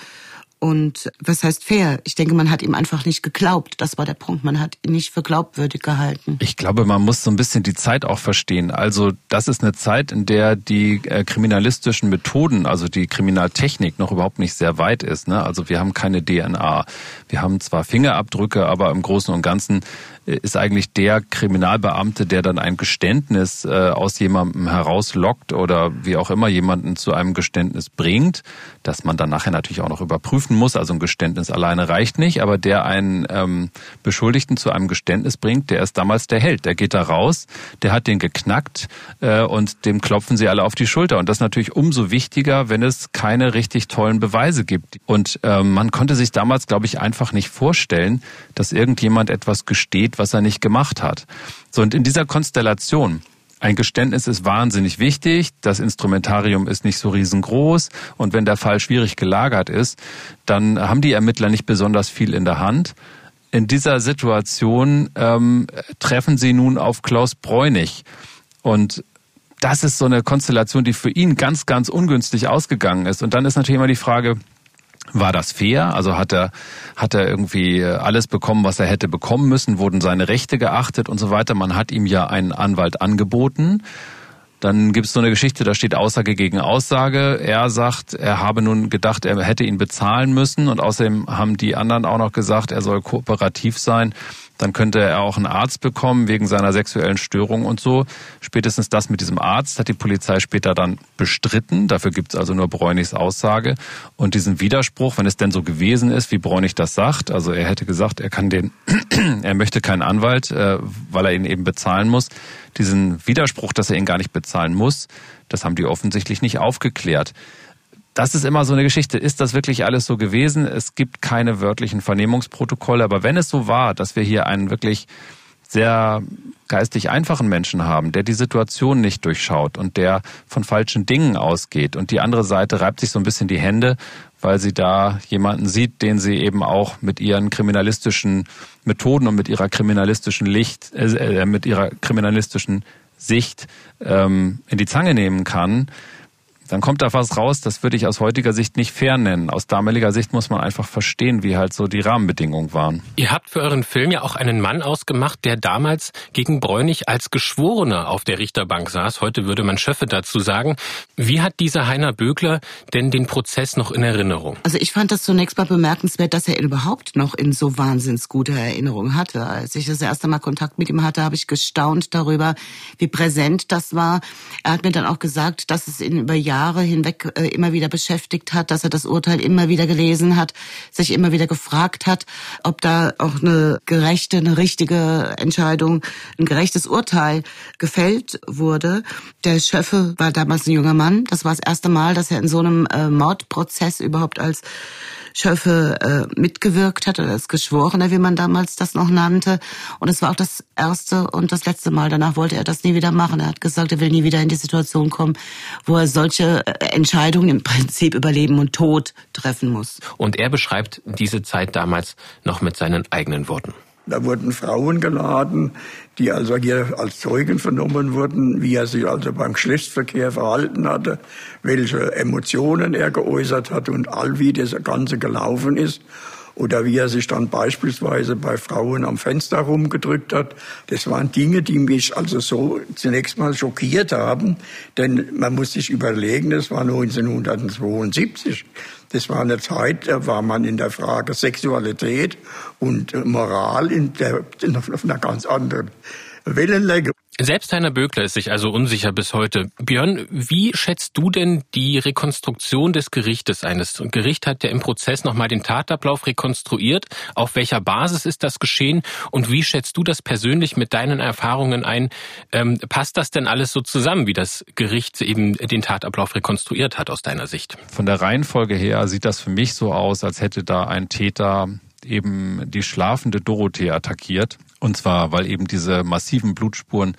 Und was heißt fair? Ich denke, man hat ihm einfach nicht geglaubt. Das war der Punkt. Man hat ihn nicht für glaubwürdig gehalten. Ich glaube, man muss so ein bisschen die Zeit auch verstehen. Also das ist eine Zeit, in der die äh, kriminalistischen Methoden, also die Kriminaltechnik noch überhaupt nicht sehr weit ist. Ne? Also wir haben keine DNA. Wir haben zwar Fingerabdrücke, aber im Großen und Ganzen ist eigentlich der Kriminalbeamte, der dann ein Geständnis äh, aus jemandem herauslockt oder wie auch immer jemanden zu einem Geständnis bringt, das man dann nachher natürlich auch noch überprüfen muss. Also ein Geständnis alleine reicht nicht, aber der einen ähm, Beschuldigten zu einem Geständnis bringt, der ist damals der Held. Der geht da raus, der hat den geknackt äh, und dem klopfen sie alle auf die Schulter. Und das natürlich umso wichtiger, wenn es keine richtig tollen Beweise gibt. Und äh, man konnte sich damals, glaube ich, einfach nicht vorstellen, dass irgendjemand etwas gesteht, was er nicht gemacht hat. So, und in dieser Konstellation, ein Geständnis ist wahnsinnig wichtig, das Instrumentarium ist nicht so riesengroß und wenn der Fall schwierig gelagert ist, dann haben die Ermittler nicht besonders viel in der Hand. In dieser Situation ähm, treffen sie nun auf Klaus Bräunig und das ist so eine Konstellation, die für ihn ganz, ganz ungünstig ausgegangen ist. Und dann ist natürlich immer die Frage, war das fair? Also hat er, hat er irgendwie alles bekommen, was er hätte bekommen müssen? Wurden seine Rechte geachtet und so weiter? Man hat ihm ja einen Anwalt angeboten. Dann gibt es so eine Geschichte, da steht Aussage gegen Aussage. Er sagt, er habe nun gedacht, er hätte ihn bezahlen müssen und außerdem haben die anderen auch noch gesagt, er soll kooperativ sein dann könnte er auch einen Arzt bekommen wegen seiner sexuellen Störung und so. Spätestens das mit diesem Arzt hat die Polizei später dann bestritten. Dafür gibt es also nur Bräunichs Aussage. Und diesen Widerspruch, wenn es denn so gewesen ist, wie Bräunig das sagt, also er hätte gesagt, er kann den, er möchte keinen Anwalt, äh, weil er ihn eben bezahlen muss. Diesen Widerspruch, dass er ihn gar nicht bezahlen muss, das haben die offensichtlich nicht aufgeklärt das ist immer so eine Geschichte. Ist das wirklich alles so gewesen? Es gibt keine wörtlichen Vernehmungsprotokolle, aber wenn es so war, dass wir hier einen wirklich sehr geistig einfachen Menschen haben, der die Situation nicht durchschaut und der von falschen Dingen ausgeht und die andere Seite reibt sich so ein bisschen die Hände, weil sie da jemanden sieht, den sie eben auch mit ihren kriminalistischen Methoden und mit ihrer kriminalistischen Licht, äh, äh mit ihrer kriminalistischen Sicht ähm, in die Zange nehmen kann, dann kommt da was raus, das würde ich aus heutiger Sicht nicht fair nennen. Aus damaliger Sicht muss man einfach verstehen, wie halt so die Rahmenbedingungen waren. Ihr habt für euren Film ja auch einen Mann ausgemacht, der damals gegen Bräunig als Geschworener auf der Richterbank saß. Heute würde man Schöffe dazu sagen. Wie hat dieser Heiner Bögler denn den Prozess noch in Erinnerung? Also ich fand das zunächst mal bemerkenswert, dass er ihn überhaupt noch in so wahnsinns guter Erinnerung hatte. Als ich das erste Mal Kontakt mit ihm hatte, habe ich gestaunt darüber, wie präsent das war. Er hat mir dann auch gesagt, dass es ihn über Jahre Jahre hinweg äh, immer wieder beschäftigt hat, dass er das Urteil immer wieder gelesen hat, sich immer wieder gefragt hat, ob da auch eine gerechte, eine richtige Entscheidung, ein gerechtes Urteil gefällt wurde. Der Schöffe war damals ein junger Mann. Das war das erste Mal, dass er in so einem äh, Mordprozess überhaupt als Schöffe äh, mitgewirkt hat, oder als Geschworener, wie man damals das noch nannte. Und es war auch das erste und das letzte Mal. Danach wollte er das nie wieder machen. Er hat gesagt, er will nie wieder in die Situation kommen, wo er solche äh, Entscheidungen im Prinzip über Leben und Tod treffen muss. Und er beschreibt diese Zeit damals noch mit seinen eigenen Worten. Da wurden Frauen geladen, die also hier als Zeugen vernommen wurden, wie er sich also beim Geschlechtsverkehr verhalten hatte, welche Emotionen er geäußert hat und all wie das Ganze gelaufen ist oder wie er sich dann beispielsweise bei Frauen am Fenster rumgedrückt hat. Das waren Dinge, die mich also so zunächst mal schockiert haben, denn man muss sich überlegen, das war 1972. Das war eine Zeit, da war man in der Frage Sexualität und Moral in der, auf einer ganz anderen Wellenlänge. Selbst Heiner Böckler ist sich also unsicher bis heute. Björn, wie schätzt du denn die Rekonstruktion des Gerichtes ein? Das Gericht hat ja im Prozess nochmal den Tatablauf rekonstruiert. Auf welcher Basis ist das geschehen? Und wie schätzt du das persönlich mit deinen Erfahrungen ein? Ähm, passt das denn alles so zusammen, wie das Gericht eben den Tatablauf rekonstruiert hat aus deiner Sicht? Von der Reihenfolge her sieht das für mich so aus, als hätte da ein Täter eben die schlafende Dorothee attackiert und zwar, weil eben diese massiven Blutspuren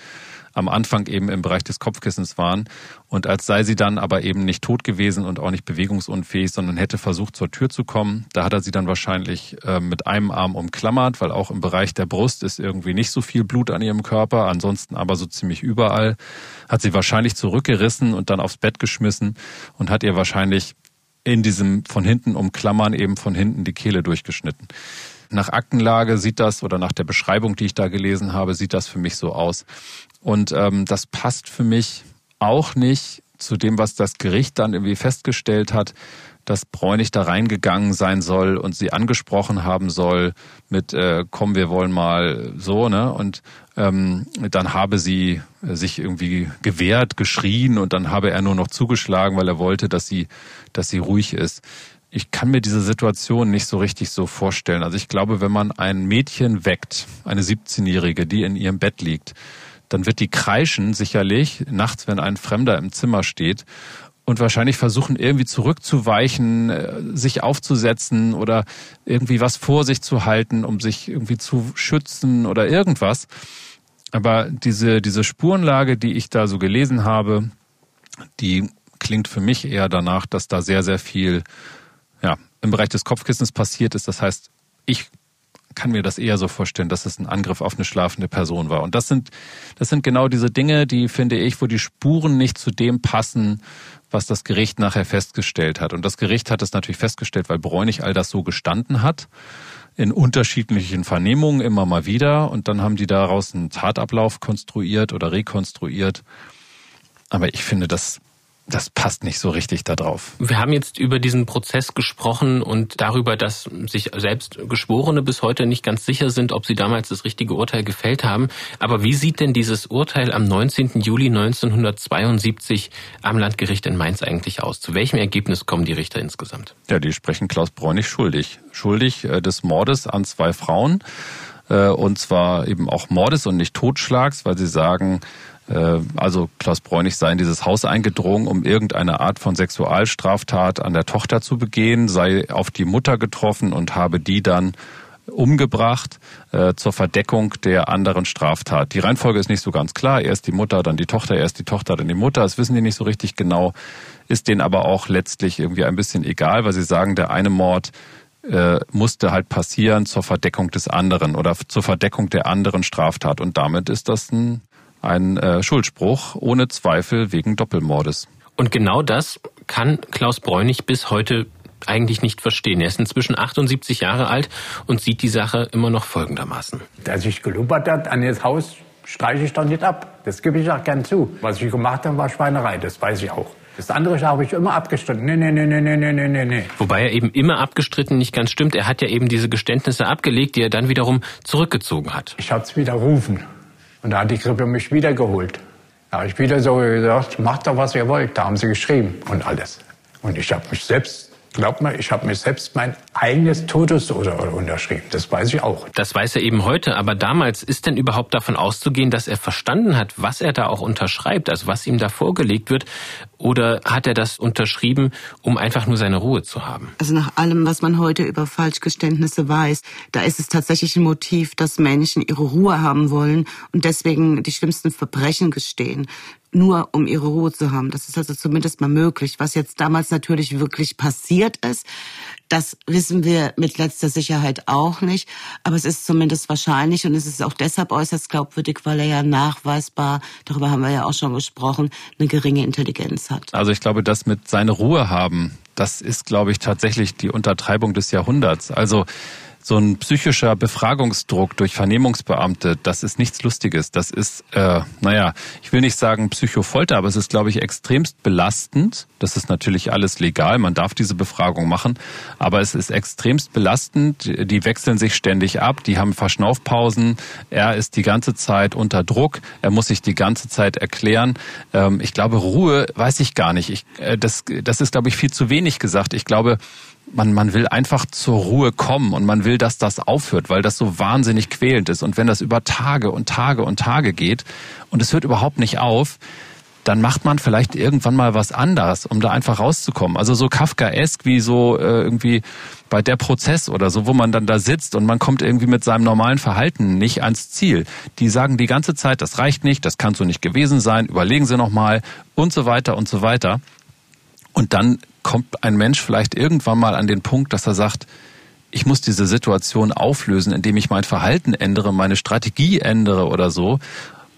am Anfang eben im Bereich des Kopfkissens waren. Und als sei sie dann aber eben nicht tot gewesen und auch nicht bewegungsunfähig, sondern hätte versucht, zur Tür zu kommen. Da hat er sie dann wahrscheinlich äh, mit einem Arm umklammert, weil auch im Bereich der Brust ist irgendwie nicht so viel Blut an ihrem Körper, ansonsten aber so ziemlich überall. Hat sie wahrscheinlich zurückgerissen und dann aufs Bett geschmissen und hat ihr wahrscheinlich in diesem von hinten umklammern eben von hinten die Kehle durchgeschnitten. Nach Aktenlage sieht das oder nach der Beschreibung, die ich da gelesen habe, sieht das für mich so aus. Und ähm, das passt für mich auch nicht zu dem, was das Gericht dann irgendwie festgestellt hat, dass Bräunig da reingegangen sein soll und sie angesprochen haben soll mit äh, komm, wir wollen mal so, ne? Und ähm, dann habe sie sich irgendwie gewehrt, geschrien und dann habe er nur noch zugeschlagen, weil er wollte, dass sie, dass sie ruhig ist ich kann mir diese Situation nicht so richtig so vorstellen. Also ich glaube, wenn man ein Mädchen weckt, eine 17-Jährige, die in ihrem Bett liegt, dann wird die kreischen sicherlich nachts, wenn ein Fremder im Zimmer steht und wahrscheinlich versuchen irgendwie zurückzuweichen, äh, sich aufzusetzen oder irgendwie was vor sich zu halten, um sich irgendwie zu schützen oder irgendwas. Aber diese, diese Spurenlage, die ich da so gelesen habe, die klingt für mich eher danach, dass da sehr, sehr viel im Bereich des Kopfkissens passiert ist. Das heißt, ich kann mir das eher so vorstellen, dass es ein Angriff auf eine schlafende Person war. Und das sind, das sind genau diese Dinge, die finde ich, wo die Spuren nicht zu dem passen, was das Gericht nachher festgestellt hat. Und das Gericht hat es natürlich festgestellt, weil Bräunig all das so gestanden hat, in unterschiedlichen Vernehmungen immer mal wieder. Und dann haben die daraus einen Tatablauf konstruiert oder rekonstruiert. Aber ich finde, das das passt nicht so richtig da drauf. Wir haben jetzt über diesen Prozess gesprochen und darüber, dass sich selbst Geschworene bis heute nicht ganz sicher sind, ob sie damals das richtige Urteil gefällt haben. Aber wie sieht denn dieses Urteil am 19. Juli 1972 am Landgericht in Mainz eigentlich aus? Zu welchem Ergebnis kommen die Richter insgesamt? Ja, die sprechen Klaus Bräunig schuldig. Schuldig äh, des Mordes an zwei Frauen. Äh, und zwar eben auch Mordes und nicht Totschlags, weil sie sagen, also Klaus Bräunig sei in dieses Haus eingedrungen, um irgendeine Art von Sexualstraftat an der Tochter zu begehen, sei auf die Mutter getroffen und habe die dann umgebracht äh, zur Verdeckung der anderen Straftat. Die Reihenfolge ist nicht so ganz klar. Erst die Mutter, dann die Tochter, erst die Tochter, dann die Mutter. Das wissen die nicht so richtig genau. Ist denen aber auch letztlich irgendwie ein bisschen egal, weil sie sagen, der eine Mord äh, musste halt passieren zur Verdeckung des anderen oder zur Verdeckung der anderen Straftat. Und damit ist das ein ein äh, Schuldspruch ohne Zweifel wegen Doppelmordes. Und genau das kann Klaus Bräunig bis heute eigentlich nicht verstehen. Er ist inzwischen 78 Jahre alt und sieht die Sache immer noch folgendermaßen. Der sich gelubbert hat an das Haus, streiche ich doch nicht ab. Das gebe ich auch gern zu. Was ich gemacht habe, war Schweinerei, das weiß ich auch. Das andere habe ich immer abgestritten. Nee, nee, nee, nee, nee, nee, nee, nee. Wobei er eben immer abgestritten nicht ganz stimmt. Er hat ja eben diese Geständnisse abgelegt, die er dann wiederum zurückgezogen hat. Ich habe es widerrufen. Und da hat die Grippe mich wieder geholt. Da habe ich wieder so gesagt, macht doch, was ihr wollt. Da haben sie geschrieben und alles. Und ich habe mich selbst Glaubt mir, ich habe mir selbst mein eigenes Todesurteil unterschrieben. Das weiß ich auch. Das weiß er eben heute. Aber damals ist denn überhaupt davon auszugehen, dass er verstanden hat, was er da auch unterschreibt, also was ihm da vorgelegt wird? Oder hat er das unterschrieben, um einfach nur seine Ruhe zu haben? Also nach allem, was man heute über Falschgeständnisse weiß, da ist es tatsächlich ein Motiv, dass Menschen ihre Ruhe haben wollen und deswegen die schlimmsten Verbrechen gestehen nur um ihre Ruhe zu haben. Das ist also zumindest mal möglich. Was jetzt damals natürlich wirklich passiert ist, das wissen wir mit letzter Sicherheit auch nicht. Aber es ist zumindest wahrscheinlich und es ist auch deshalb äußerst glaubwürdig, weil er ja nachweisbar, darüber haben wir ja auch schon gesprochen, eine geringe Intelligenz hat. Also ich glaube, das mit seine Ruhe haben, das ist, glaube ich, tatsächlich die Untertreibung des Jahrhunderts. Also so ein psychischer Befragungsdruck durch Vernehmungsbeamte, das ist nichts Lustiges. Das ist, äh, naja, ich will nicht sagen Psychofolter, aber es ist, glaube ich, extremst belastend. Das ist natürlich alles legal, man darf diese Befragung machen, aber es ist extremst belastend. Die wechseln sich ständig ab, die haben Verschnaufpausen. Er ist die ganze Zeit unter Druck, er muss sich die ganze Zeit erklären. Ähm, ich glaube, Ruhe weiß ich gar nicht. Ich, äh, das, das ist, glaube ich, viel zu wenig gesagt. Ich glaube, man, man will einfach zur Ruhe kommen und man will, dass das aufhört, weil das so wahnsinnig quälend ist. Und wenn das über Tage und Tage und Tage geht und es hört überhaupt nicht auf, dann macht man vielleicht irgendwann mal was anders, um da einfach rauszukommen. Also so Kafkaesk wie so äh, irgendwie bei der Prozess oder so, wo man dann da sitzt und man kommt irgendwie mit seinem normalen Verhalten nicht ans Ziel. Die sagen die ganze Zeit, das reicht nicht, das kann so nicht gewesen sein, überlegen Sie nochmal und so weiter und so weiter. Und dann kommt ein Mensch vielleicht irgendwann mal an den Punkt, dass er sagt, ich muss diese Situation auflösen, indem ich mein Verhalten ändere, meine Strategie ändere oder so.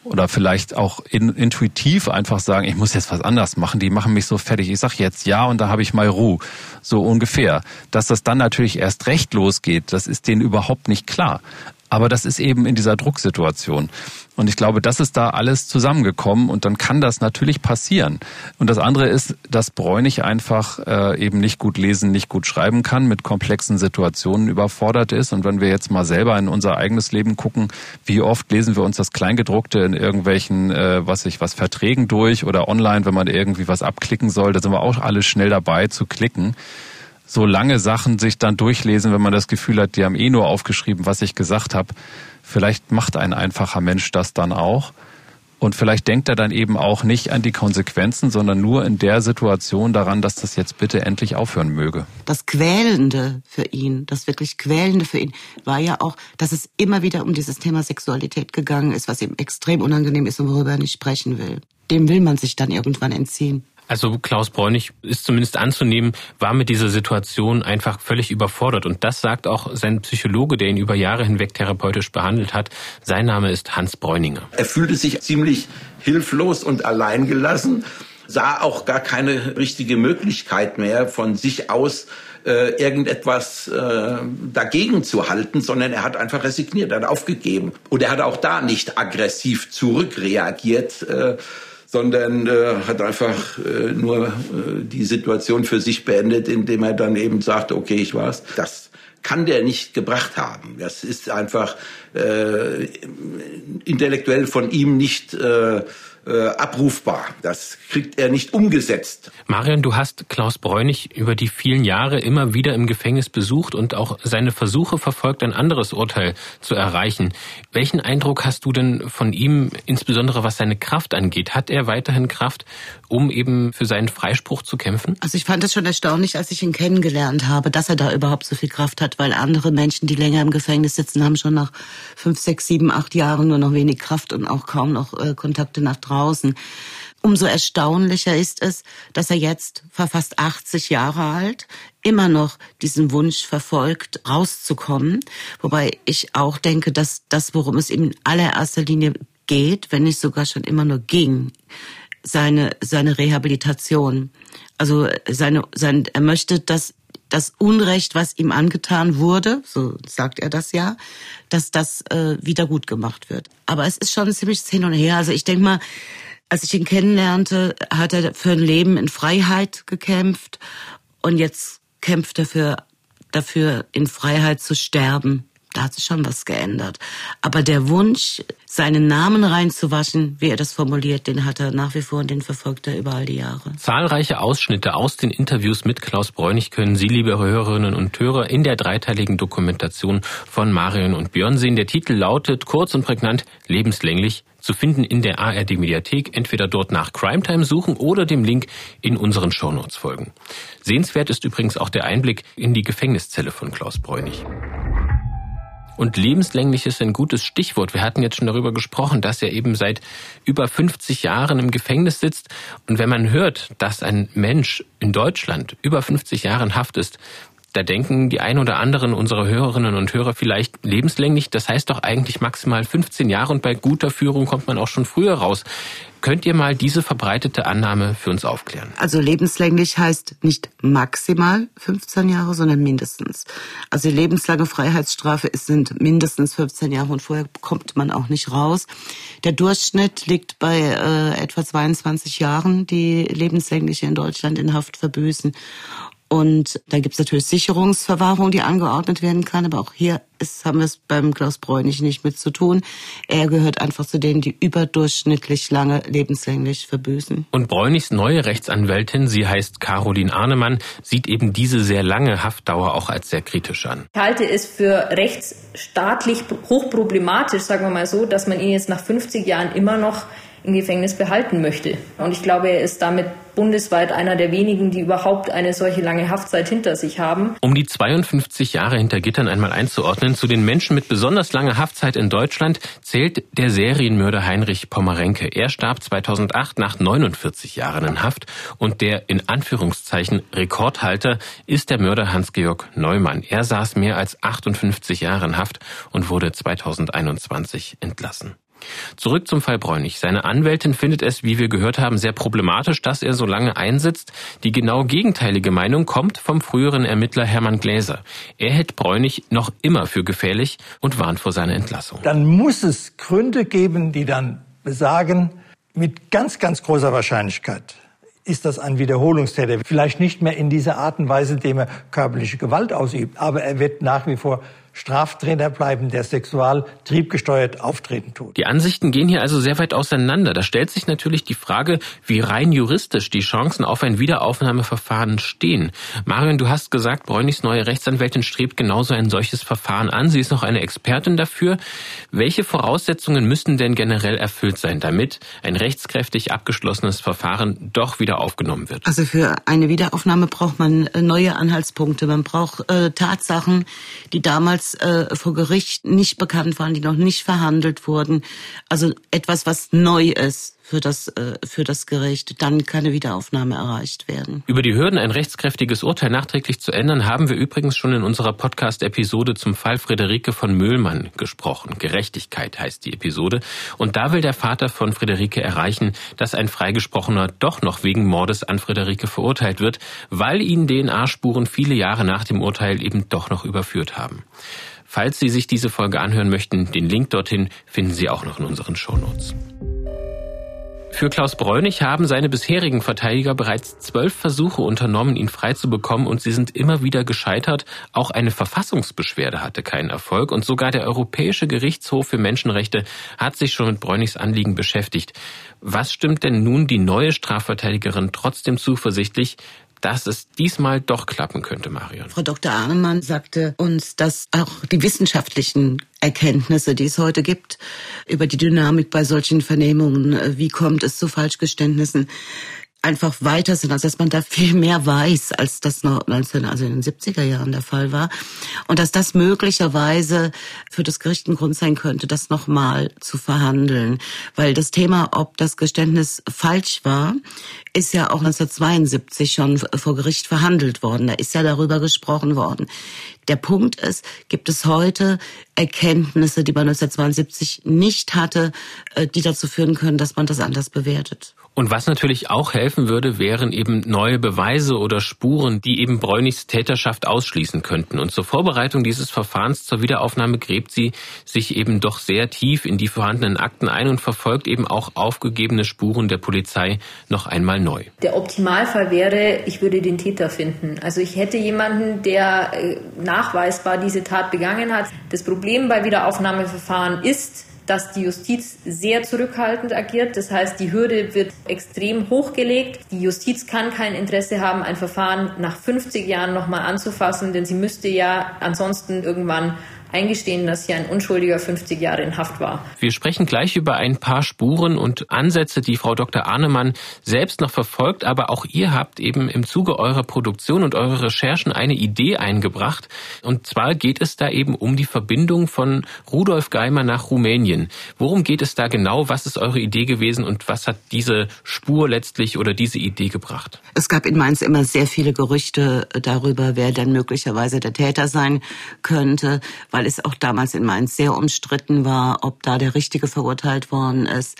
Oder vielleicht auch in, intuitiv einfach sagen, ich muss jetzt was anders machen, die machen mich so fertig. Ich sage jetzt ja und da habe ich mal Ruhe. So ungefähr. Dass das dann natürlich erst recht losgeht, das ist denen überhaupt nicht klar. Aber das ist eben in dieser Drucksituation. Und ich glaube, das ist da alles zusammengekommen und dann kann das natürlich passieren. Und das andere ist, dass Bräunig einfach äh, eben nicht gut lesen, nicht gut schreiben kann, mit komplexen Situationen überfordert ist. Und wenn wir jetzt mal selber in unser eigenes Leben gucken, wie oft lesen wir uns das Kleingedruckte in irgendwelchen, äh, was ich, was Verträgen durch oder online, wenn man irgendwie was abklicken soll, da sind wir auch alle schnell dabei zu klicken so lange Sachen sich dann durchlesen, wenn man das Gefühl hat, die haben eh nur aufgeschrieben, was ich gesagt habe. Vielleicht macht ein einfacher Mensch das dann auch. Und vielleicht denkt er dann eben auch nicht an die Konsequenzen, sondern nur in der Situation daran, dass das jetzt bitte endlich aufhören möge. Das Quälende für ihn, das wirklich Quälende für ihn, war ja auch, dass es immer wieder um dieses Thema Sexualität gegangen ist, was ihm extrem unangenehm ist und worüber er nicht sprechen will. Dem will man sich dann irgendwann entziehen. Also Klaus Bräunig ist zumindest anzunehmen, war mit dieser Situation einfach völlig überfordert. Und das sagt auch sein Psychologe, der ihn über Jahre hinweg therapeutisch behandelt hat. Sein Name ist Hans Bräuninger. Er fühlte sich ziemlich hilflos und alleingelassen, sah auch gar keine richtige Möglichkeit mehr von sich aus äh, irgendetwas äh, dagegen zu halten, sondern er hat einfach resigniert, er hat aufgegeben. Und er hat auch da nicht aggressiv zurückreagiert. Äh, sondern äh, hat einfach äh, nur äh, die Situation für sich beendet, indem er dann eben sagt, okay, ich war's. Das kann der nicht gebracht haben. Das ist einfach äh, intellektuell von ihm nicht äh, äh, abrufbar. Das kriegt er nicht umgesetzt. Marion, du hast Klaus Bräunig über die vielen Jahre immer wieder im Gefängnis besucht und auch seine Versuche verfolgt, ein anderes Urteil zu erreichen. Welchen Eindruck hast du denn von ihm, insbesondere was seine Kraft angeht? Hat er weiterhin Kraft, um eben für seinen Freispruch zu kämpfen? Also ich fand es schon erstaunlich, als ich ihn kennengelernt habe, dass er da überhaupt so viel Kraft hat, weil andere Menschen, die länger im Gefängnis sitzen, haben schon nach fünf, sechs, sieben, acht Jahren nur noch wenig Kraft und auch kaum noch äh, Kontakte nach draußen. Umso erstaunlicher ist es, dass er jetzt, fast 80 Jahre alt, immer noch diesen Wunsch verfolgt, rauszukommen. Wobei ich auch denke, dass das, worum es ihm in allererster Linie geht, wenn nicht sogar schon immer nur ging, seine, seine Rehabilitation. Also seine, sein, er möchte, dass das Unrecht, was ihm angetan wurde, so sagt er das ja, dass das äh, wieder gut gemacht wird. Aber es ist schon ziemlich hin und her. Also ich denke mal, als ich ihn kennenlernte, hat er für ein Leben in Freiheit gekämpft und jetzt kämpft er für, dafür, in Freiheit zu sterben. Da hat sich schon was geändert. Aber der Wunsch, seinen Namen reinzuwaschen, wie er das formuliert, den hat er nach wie vor und den verfolgt er über all die Jahre. Zahlreiche Ausschnitte aus den Interviews mit Klaus Bräunig können Sie, liebe Hörerinnen und Hörer, in der dreiteiligen Dokumentation von Marion und Björn sehen. Der Titel lautet kurz und prägnant lebenslänglich zu finden in der ARD Mediathek, entweder dort nach Crime Time suchen oder dem Link in unseren Shownotes folgen. Sehenswert ist übrigens auch der Einblick in die Gefängniszelle von Klaus Bräunig. Und lebenslänglich ist ein gutes Stichwort. Wir hatten jetzt schon darüber gesprochen, dass er eben seit über 50 Jahren im Gefängnis sitzt. Und wenn man hört, dass ein Mensch in Deutschland über 50 Jahre in Haft ist, da denken die ein oder anderen unserer Hörerinnen und Hörer vielleicht lebenslänglich. Das heißt doch eigentlich maximal 15 Jahre und bei guter Führung kommt man auch schon früher raus. Könnt ihr mal diese verbreitete Annahme für uns aufklären? Also lebenslänglich heißt nicht maximal 15 Jahre, sondern mindestens. Also die lebenslange Freiheitsstrafe sind mindestens 15 Jahre und vorher kommt man auch nicht raus. Der Durchschnitt liegt bei äh, etwa 22 Jahren, die lebenslänglich in Deutschland in Haft verbüßen. Und da gibt es natürlich Sicherungsverwahrung, die angeordnet werden kann. Aber auch hier ist, haben wir es beim Klaus Bräunig nicht mit zu tun. Er gehört einfach zu denen, die überdurchschnittlich lange lebenslänglich verbüßen. Und Bräunigs neue Rechtsanwältin, sie heißt Caroline Arnemann, sieht eben diese sehr lange Haftdauer auch als sehr kritisch an. Ich halte es für rechtsstaatlich hochproblematisch, sagen wir mal so, dass man ihn jetzt nach 50 Jahren immer noch im Gefängnis behalten möchte. Und ich glaube, er ist damit bundesweit einer der wenigen, die überhaupt eine solche lange Haftzeit hinter sich haben. Um die 52 Jahre hinter Gittern einmal einzuordnen, zu den Menschen mit besonders langer Haftzeit in Deutschland zählt der Serienmörder Heinrich Pommerenke. Er starb 2008 nach 49 Jahren in Haft und der in Anführungszeichen Rekordhalter ist der Mörder Hans-Georg Neumann. Er saß mehr als 58 Jahre in Haft und wurde 2021 entlassen. Zurück zum Fall Bräunig. Seine Anwältin findet es, wie wir gehört haben, sehr problematisch, dass er so lange einsitzt. Die genau gegenteilige Meinung kommt vom früheren Ermittler Hermann Gläser. Er hält Bräunig noch immer für gefährlich und warnt vor seiner Entlassung. Dann muss es Gründe geben, die dann besagen, mit ganz, ganz großer Wahrscheinlichkeit ist das ein Wiederholungstäter. Vielleicht nicht mehr in dieser Art und Weise, indem er körperliche Gewalt ausübt, aber er wird nach wie vor Straftrainer bleiben, der sexual triebgesteuert auftreten tut. Die Ansichten gehen hier also sehr weit auseinander. Da stellt sich natürlich die Frage, wie rein juristisch die Chancen auf ein Wiederaufnahmeverfahren stehen. Marion, du hast gesagt, Bräunichs neue Rechtsanwältin strebt genauso ein solches Verfahren an. Sie ist noch eine Expertin dafür. Welche Voraussetzungen müssten denn generell erfüllt sein, damit ein rechtskräftig abgeschlossenes Verfahren doch wieder aufgenommen wird? Also für eine Wiederaufnahme braucht man äh, neue Anhaltspunkte. Man braucht äh, Tatsachen, die damals äh, vor Gericht nicht bekannt waren, die noch nicht verhandelt wurden. Also etwas, was neu ist für das, äh, für das Gericht. Dann kann eine Wiederaufnahme erreicht werden. Über die Hürden, ein rechtskräftiges Urteil nachträglich zu ändern, haben wir übrigens schon in unserer Podcast-Episode zum Fall Friederike von Mühlmann gesprochen. Gerechtigkeit heißt die Episode. Und da will der Vater von Friederike erreichen, dass ein Freigesprochener doch noch wegen Mordes an Friederike verurteilt wird, weil ihn DNA-Spuren viele Jahre nach dem Urteil eben doch noch überführt haben. Falls Sie sich diese Folge anhören möchten, den Link dorthin finden Sie auch noch in unseren Shownotes. Für Klaus Bräunig haben seine bisherigen Verteidiger bereits zwölf Versuche unternommen, ihn freizubekommen und sie sind immer wieder gescheitert. Auch eine Verfassungsbeschwerde hatte keinen Erfolg und sogar der Europäische Gerichtshof für Menschenrechte hat sich schon mit Bräunigs Anliegen beschäftigt. Was stimmt denn nun die neue Strafverteidigerin trotzdem zuversichtlich, dass es diesmal doch klappen könnte, Marion. Frau Dr. Arnemann sagte uns, dass auch die wissenschaftlichen Erkenntnisse, die es heute gibt, über die Dynamik bei solchen Vernehmungen, äh, wie kommt es zu Falschgeständnissen, einfach weiter sind, also dass man da viel mehr weiß, als das noch 19, also in den 70er Jahren der Fall war. Und dass das möglicherweise für das Gericht ein Grund sein könnte, das nochmal zu verhandeln. Weil das Thema, ob das Geständnis falsch war, ist ja auch 1972 schon vor Gericht verhandelt worden. Da ist ja darüber gesprochen worden. Der Punkt ist, gibt es heute Erkenntnisse, die man 1972 nicht hatte, äh, die dazu führen können, dass man das anders bewertet. Und was natürlich auch helfen würde, wären eben neue Beweise oder Spuren, die eben Bräunichs Täterschaft ausschließen könnten. Und zur Vorbereitung dieses Verfahrens zur Wiederaufnahme gräbt sie sich eben doch sehr tief in die vorhandenen Akten ein und verfolgt eben auch aufgegebene Spuren der Polizei noch einmal neu. Der Optimalfall wäre, ich würde den Täter finden. Also ich hätte jemanden, der äh, nachweisbar diese Tat begangen hat. Das Problem bei Wiederaufnahmeverfahren ist, dass die Justiz sehr zurückhaltend agiert. Das heißt, die Hürde wird extrem hochgelegt. Die Justiz kann kein Interesse haben, ein Verfahren nach 50 Jahren nochmal anzufassen, denn sie müsste ja ansonsten irgendwann eingestehen, dass hier ein Unschuldiger 50 Jahre in Haft war. Wir sprechen gleich über ein paar Spuren und Ansätze, die Frau Dr. Ahnemann selbst noch verfolgt, aber auch ihr habt eben im Zuge eurer Produktion und eurer Recherchen eine Idee eingebracht. Und zwar geht es da eben um die Verbindung von Rudolf Geimer nach Rumänien. Worum geht es da genau? Was ist eure Idee gewesen und was hat diese Spur letztlich oder diese Idee gebracht? Es gab in Mainz immer sehr viele Gerüchte darüber, wer denn möglicherweise der Täter sein könnte weil es auch damals in Mainz sehr umstritten war, ob da der Richtige verurteilt worden ist.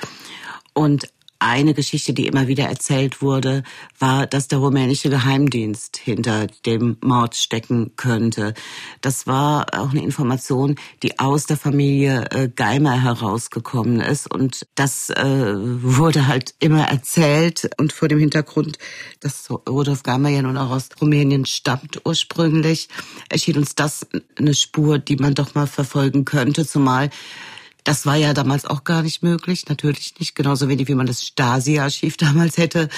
Und eine Geschichte, die immer wieder erzählt wurde, war, dass der rumänische Geheimdienst hinter dem Mord stecken könnte. Das war auch eine Information, die aus der Familie äh, Geimer herausgekommen ist. Und das äh, wurde halt immer erzählt. Und vor dem Hintergrund, dass Rudolf Geimer ja nun auch aus Rumänien stammt ursprünglich, erschien uns das eine Spur, die man doch mal verfolgen könnte. Zumal das war ja damals auch gar nicht möglich, natürlich nicht, genauso wenig wie man das Stasi-Archiv damals hätte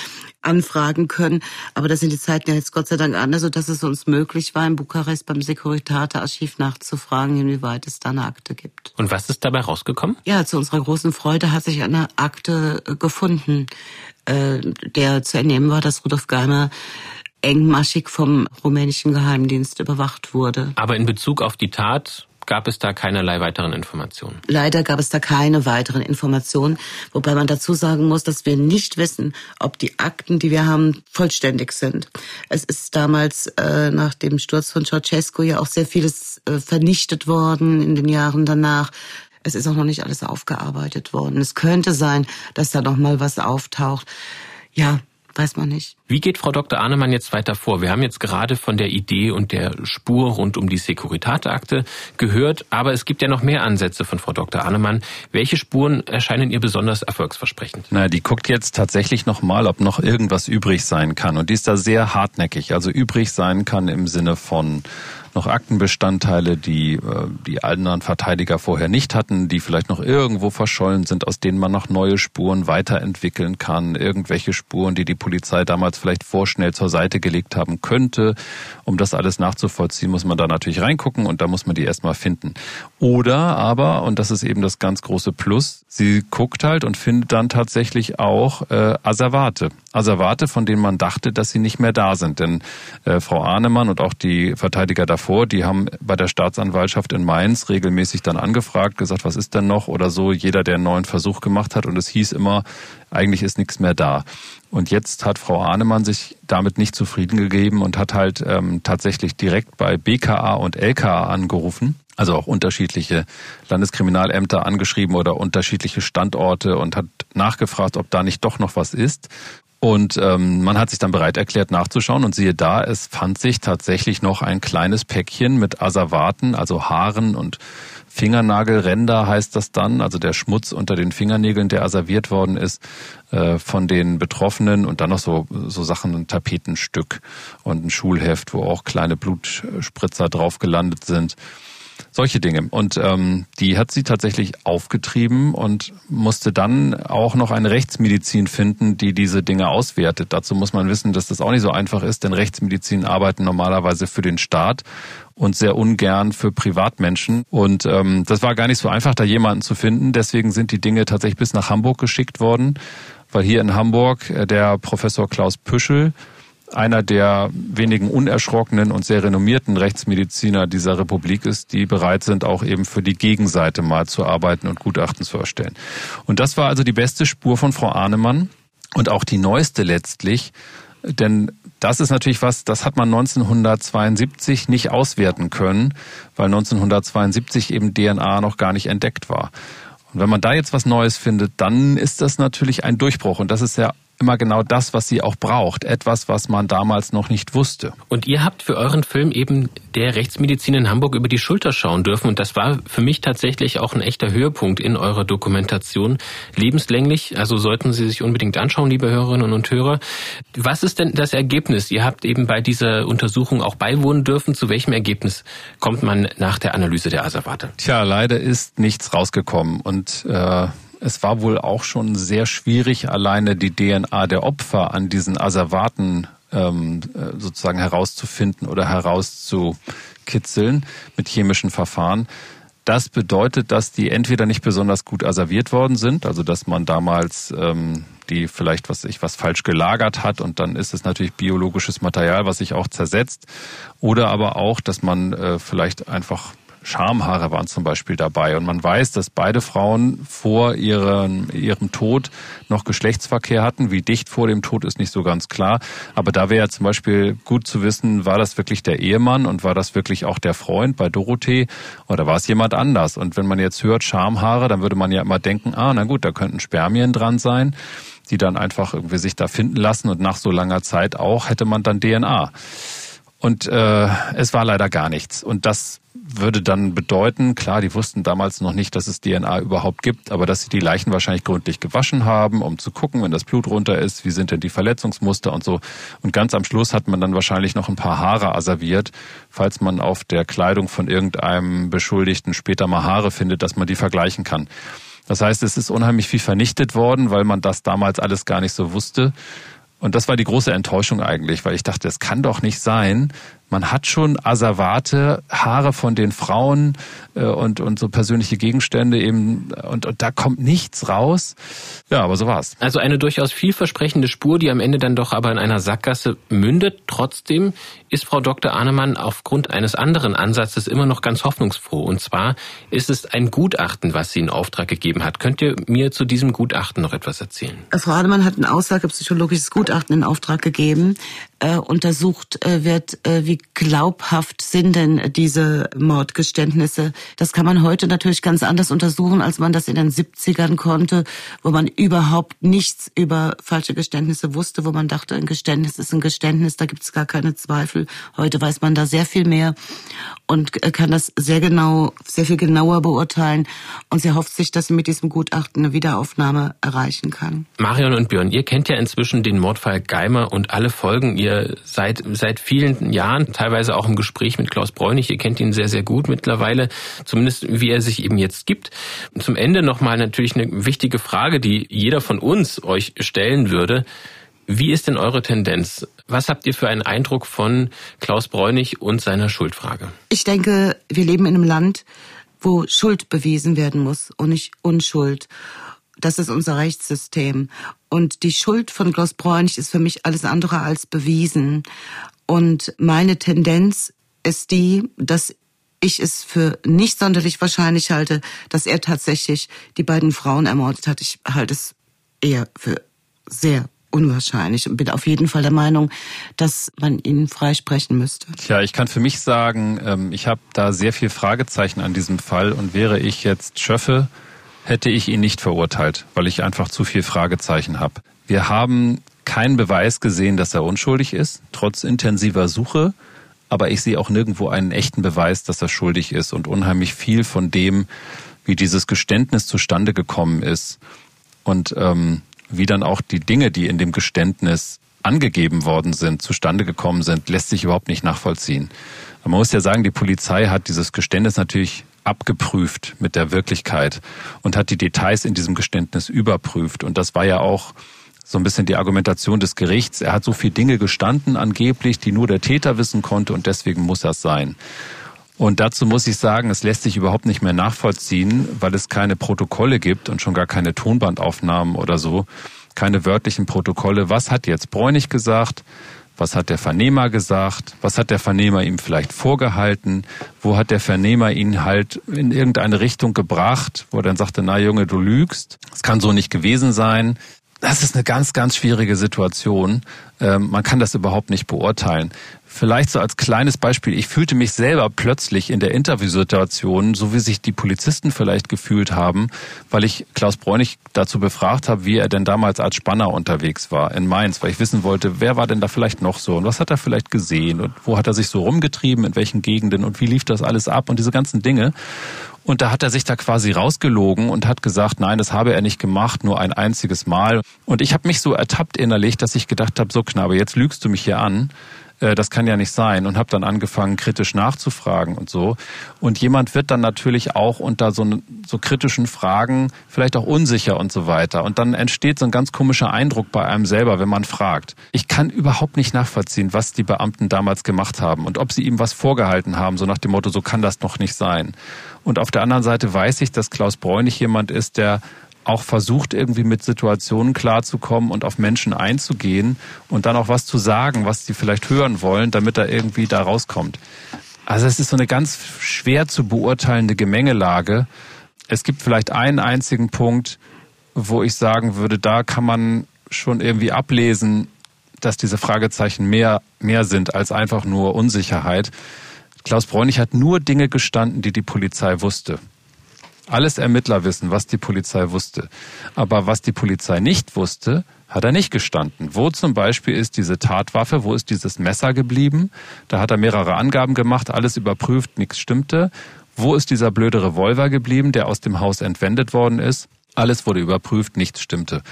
anfragen können. Aber das sind die Zeiten ja jetzt Gott sei Dank anders, sodass es uns möglich war, in Bukarest beim Securitate-Archiv nachzufragen, inwieweit es da eine Akte gibt. Und was ist dabei rausgekommen? Ja, zu unserer großen Freude hat sich eine Akte äh, gefunden, äh, der zu entnehmen war, dass Rudolf Geimer engmaschig vom rumänischen Geheimdienst überwacht wurde. Aber in Bezug auf die Tat gab es da keinerlei weiteren Informationen. Leider gab es da keine weiteren Informationen, wobei man dazu sagen muss, dass wir nicht wissen, ob die Akten, die wir haben, vollständig sind. Es ist damals äh, nach dem Sturz von Ceausescu ja auch sehr vieles äh, vernichtet worden in den Jahren danach. Es ist auch noch nicht alles aufgearbeitet worden. Es könnte sein, dass da noch mal was auftaucht. Ja, weiß man nicht. Wie geht Frau Dr. Ahnemann jetzt weiter vor? Wir haben jetzt gerade von der Idee und der Spur rund um die Securitate-Akte gehört, aber es gibt ja noch mehr Ansätze von Frau Dr. Ahnemann. Welche Spuren erscheinen ihr besonders erfolgsversprechend? Na, die guckt jetzt tatsächlich noch mal, ob noch irgendwas übrig sein kann. Und die ist da sehr hartnäckig. Also übrig sein kann im Sinne von noch Aktenbestandteile, die äh, die anderen Verteidiger vorher nicht hatten, die vielleicht noch irgendwo verschollen sind, aus denen man noch neue Spuren weiterentwickeln kann, irgendwelche Spuren, die die Polizei damals vielleicht vorschnell zur Seite gelegt haben könnte. Um das alles nachzuvollziehen, muss man da natürlich reingucken und da muss man die erstmal finden. Oder aber, und das ist eben das ganz große Plus, sie guckt halt und findet dann tatsächlich auch äh, Asservate. Asservate, von denen man dachte, dass sie nicht mehr da sind. Denn äh, Frau Ahnemann und auch die Verteidiger davor, die haben bei der Staatsanwaltschaft in Mainz regelmäßig dann angefragt, gesagt, was ist denn noch oder so, jeder, der einen neuen Versuch gemacht hat. Und es hieß immer, eigentlich ist nichts mehr da. Und jetzt hat Frau Ahnemann sich damit nicht zufrieden gegeben und hat halt ähm, tatsächlich direkt bei BKA und LKA angerufen, also auch unterschiedliche Landeskriminalämter angeschrieben oder unterschiedliche Standorte und hat nachgefragt, ob da nicht doch noch was ist. Und ähm, man hat sich dann bereit erklärt nachzuschauen und siehe da, es fand sich tatsächlich noch ein kleines Päckchen mit Asservaten, also Haaren und Fingernagelränder heißt das dann, also der Schmutz unter den Fingernägeln, der asserviert worden ist äh, von den Betroffenen und dann noch so, so Sachen, ein Tapetenstück und ein Schulheft, wo auch kleine Blutspritzer drauf gelandet sind. Solche Dinge. Und ähm, die hat sie tatsächlich aufgetrieben und musste dann auch noch eine Rechtsmedizin finden, die diese Dinge auswertet. Dazu muss man wissen, dass das auch nicht so einfach ist, denn Rechtsmedizin arbeiten normalerweise für den Staat und sehr ungern für Privatmenschen. Und ähm, das war gar nicht so einfach, da jemanden zu finden. Deswegen sind die Dinge tatsächlich bis nach Hamburg geschickt worden, weil hier in Hamburg äh, der Professor Klaus Püschel einer der wenigen unerschrockenen und sehr renommierten Rechtsmediziner dieser Republik ist, die bereit sind, auch eben für die Gegenseite mal zu arbeiten und Gutachten zu erstellen. Und das war also die beste Spur von Frau Ahnemann und auch die neueste letztlich, denn das ist natürlich was, das hat man 1972 nicht auswerten können, weil 1972 eben DNA noch gar nicht entdeckt war. Und wenn man da jetzt was Neues findet, dann ist das natürlich ein Durchbruch. Und das ist ja immer genau das, was sie auch braucht. Etwas, was man damals noch nicht wusste. Und ihr habt für euren Film eben der Rechtsmedizin in Hamburg über die Schulter schauen dürfen. Und das war für mich tatsächlich auch ein echter Höhepunkt in eurer Dokumentation. Lebenslänglich, also sollten Sie sich unbedingt anschauen, liebe Hörerinnen und Hörer. Was ist denn das Ergebnis? Ihr habt eben bei dieser Untersuchung auch beiwohnen dürfen. Zu welchem Ergebnis kommt man nach der Analyse der Asservate? Tja, leider ist nichts rausgekommen. Und äh es war wohl auch schon sehr schwierig, alleine die DNA der Opfer an diesen Asservaten ähm, äh, sozusagen herauszufinden oder herauszukitzeln mit chemischen Verfahren. Das bedeutet, dass die entweder nicht besonders gut asserviert worden sind, also dass man damals ähm, die vielleicht was ich was falsch gelagert hat und dann ist es natürlich biologisches Material, was sich auch zersetzt, oder aber auch, dass man äh, vielleicht einfach Schamhaare waren zum Beispiel dabei. Und man weiß, dass beide Frauen vor ihrem, ihrem Tod noch Geschlechtsverkehr hatten. Wie dicht vor dem Tod ist nicht so ganz klar. Aber da wäre ja zum Beispiel gut zu wissen, war das wirklich der Ehemann und war das wirklich auch der Freund bei Dorothee oder war es jemand anders? Und wenn man jetzt hört Schamhaare, dann würde man ja immer denken, ah, na gut, da könnten Spermien dran sein die dann einfach irgendwie sich da finden lassen und nach so langer Zeit auch hätte man dann DNA. Und äh, es war leider gar nichts. Und das würde dann bedeuten, klar, die wussten damals noch nicht, dass es DNA überhaupt gibt, aber dass sie die Leichen wahrscheinlich gründlich gewaschen haben, um zu gucken, wenn das Blut runter ist, wie sind denn die Verletzungsmuster und so. Und ganz am Schluss hat man dann wahrscheinlich noch ein paar Haare asserviert, falls man auf der Kleidung von irgendeinem Beschuldigten später mal Haare findet, dass man die vergleichen kann. Das heißt, es ist unheimlich viel vernichtet worden, weil man das damals alles gar nicht so wusste. Und das war die große Enttäuschung eigentlich, weil ich dachte, es kann doch nicht sein. Man hat schon Asservate, Haare von den Frauen äh, und, und so persönliche Gegenstände eben und, und da kommt nichts raus. Ja, aber so war's. Also eine durchaus vielversprechende Spur, die am Ende dann doch aber in einer Sackgasse mündet. Trotzdem ist Frau Dr. Ahnemann aufgrund eines anderen Ansatzes immer noch ganz hoffnungsfroh. Und zwar ist es ein Gutachten, was sie in Auftrag gegeben hat. Könnt ihr mir zu diesem Gutachten noch etwas erzählen? Frau Ahnemann hat ein aussagepsychologisches Gutachten in Auftrag gegeben. Äh, untersucht äh, wird, äh, wie glaubhaft sind denn diese Mordgeständnisse. Das kann man heute natürlich ganz anders untersuchen, als man das in den 70ern konnte, wo man überhaupt nichts über falsche Geständnisse wusste, wo man dachte, ein Geständnis ist ein Geständnis, da gibt es gar keine Zweifel. Heute weiß man da sehr viel mehr und kann das sehr genau, sehr viel genauer beurteilen. Und sie hofft sich, dass sie mit diesem Gutachten eine Wiederaufnahme erreichen kann. Marion und Björn, ihr kennt ja inzwischen den Mordfall Geimer und alle Folgen. Ihr seid seit vielen Jahren teilweise auch im Gespräch mit Klaus Bräunig. Ihr kennt ihn sehr, sehr gut mittlerweile, zumindest wie er sich eben jetzt gibt. Zum Ende nochmal natürlich eine wichtige Frage, die jeder von uns euch stellen würde. Wie ist denn eure Tendenz? Was habt ihr für einen Eindruck von Klaus Bräunig und seiner Schuldfrage? Ich denke, wir leben in einem Land, wo Schuld bewiesen werden muss und nicht Unschuld. Das ist unser Rechtssystem. Und die Schuld von Klaus Bräunig ist für mich alles andere als bewiesen. Und meine Tendenz ist die, dass ich es für nicht sonderlich wahrscheinlich halte, dass er tatsächlich die beiden Frauen ermordet hat. Ich halte es eher für sehr unwahrscheinlich und bin auf jeden Fall der Meinung, dass man ihn freisprechen müsste. Ja, ich kann für mich sagen, ähm, ich habe da sehr viel Fragezeichen an diesem Fall und wäre ich jetzt Schöffe, hätte ich ihn nicht verurteilt, weil ich einfach zu viel Fragezeichen habe. Wir haben keinen Beweis gesehen, dass er unschuldig ist, trotz intensiver Suche. aber ich sehe auch nirgendwo einen echten Beweis, dass er schuldig ist und unheimlich viel von dem, wie dieses Geständnis zustande gekommen ist und ähm, wie dann auch die Dinge, die in dem Geständnis angegeben worden sind, zustande gekommen sind, lässt sich überhaupt nicht nachvollziehen. Man muss ja sagen, die Polizei hat dieses Geständnis natürlich abgeprüft mit der Wirklichkeit und hat die Details in diesem Geständnis überprüft. Und das war ja auch so ein bisschen die Argumentation des Gerichts. Er hat so viele Dinge gestanden, angeblich, die nur der Täter wissen konnte und deswegen muss das sein. Und dazu muss ich sagen, es lässt sich überhaupt nicht mehr nachvollziehen, weil es keine Protokolle gibt und schon gar keine Tonbandaufnahmen oder so, keine wörtlichen Protokolle. Was hat jetzt Bräunig gesagt? Was hat der Vernehmer gesagt? Was hat der Vernehmer ihm vielleicht vorgehalten? Wo hat der Vernehmer ihn halt in irgendeine Richtung gebracht, wo er dann sagte, na Junge, du lügst. Es kann so nicht gewesen sein das ist eine ganz, ganz schwierige Situation. Ähm, man kann das überhaupt nicht beurteilen. Vielleicht so als kleines Beispiel. Ich fühlte mich selber plötzlich in der Interviewsituation, so wie sich die Polizisten vielleicht gefühlt haben, weil ich Klaus Bräunig dazu befragt habe, wie er denn damals als Spanner unterwegs war in Mainz, weil ich wissen wollte, wer war denn da vielleicht noch so und was hat er vielleicht gesehen und wo hat er sich so rumgetrieben, in welchen Gegenden und wie lief das alles ab und diese ganzen Dinge. Und da hat er sich da quasi rausgelogen und hat gesagt, nein, das habe er nicht gemacht, nur ein einziges Mal. Und ich habe mich so ertappt innerlich, dass ich gedacht habe, so Knabe, jetzt lügst du mich hier an. Äh, das kann ja nicht sein und habe dann angefangen kritisch nachzufragen und so und jemand wird dann natürlich auch unter so, so kritischen Fragen vielleicht auch unsicher und so weiter und dann entsteht so ein ganz komischer Eindruck bei einem selber, wenn man fragt. Ich kann überhaupt nicht nachvollziehen, was die Beamten damals gemacht haben und ob sie ihm was vorgehalten haben, so nach dem Motto, so kann das noch nicht sein. Und auf der anderen Seite weiß ich, dass Klaus Bräunig jemand ist, der auch versucht, irgendwie mit Situationen klarzukommen und auf Menschen einzugehen und dann auch was zu sagen, was sie vielleicht hören wollen, damit er irgendwie da rauskommt. Also es ist so eine ganz schwer zu beurteilende Gemengelage. Es gibt vielleicht einen einzigen Punkt, wo ich sagen würde, da kann man schon irgendwie ablesen, dass diese Fragezeichen mehr, mehr sind als einfach nur Unsicherheit. Klaus Bräunig hat nur Dinge gestanden, die die Polizei wusste alles Ermittler wissen, was die Polizei wusste. Aber was die Polizei nicht wusste, hat er nicht gestanden. Wo zum Beispiel ist diese Tatwaffe, wo ist dieses Messer geblieben? Da hat er mehrere Angaben gemacht, alles überprüft, nichts stimmte. Wo ist dieser blöde Revolver geblieben, der aus dem Haus entwendet worden ist? Alles wurde überprüft, nichts stimmte.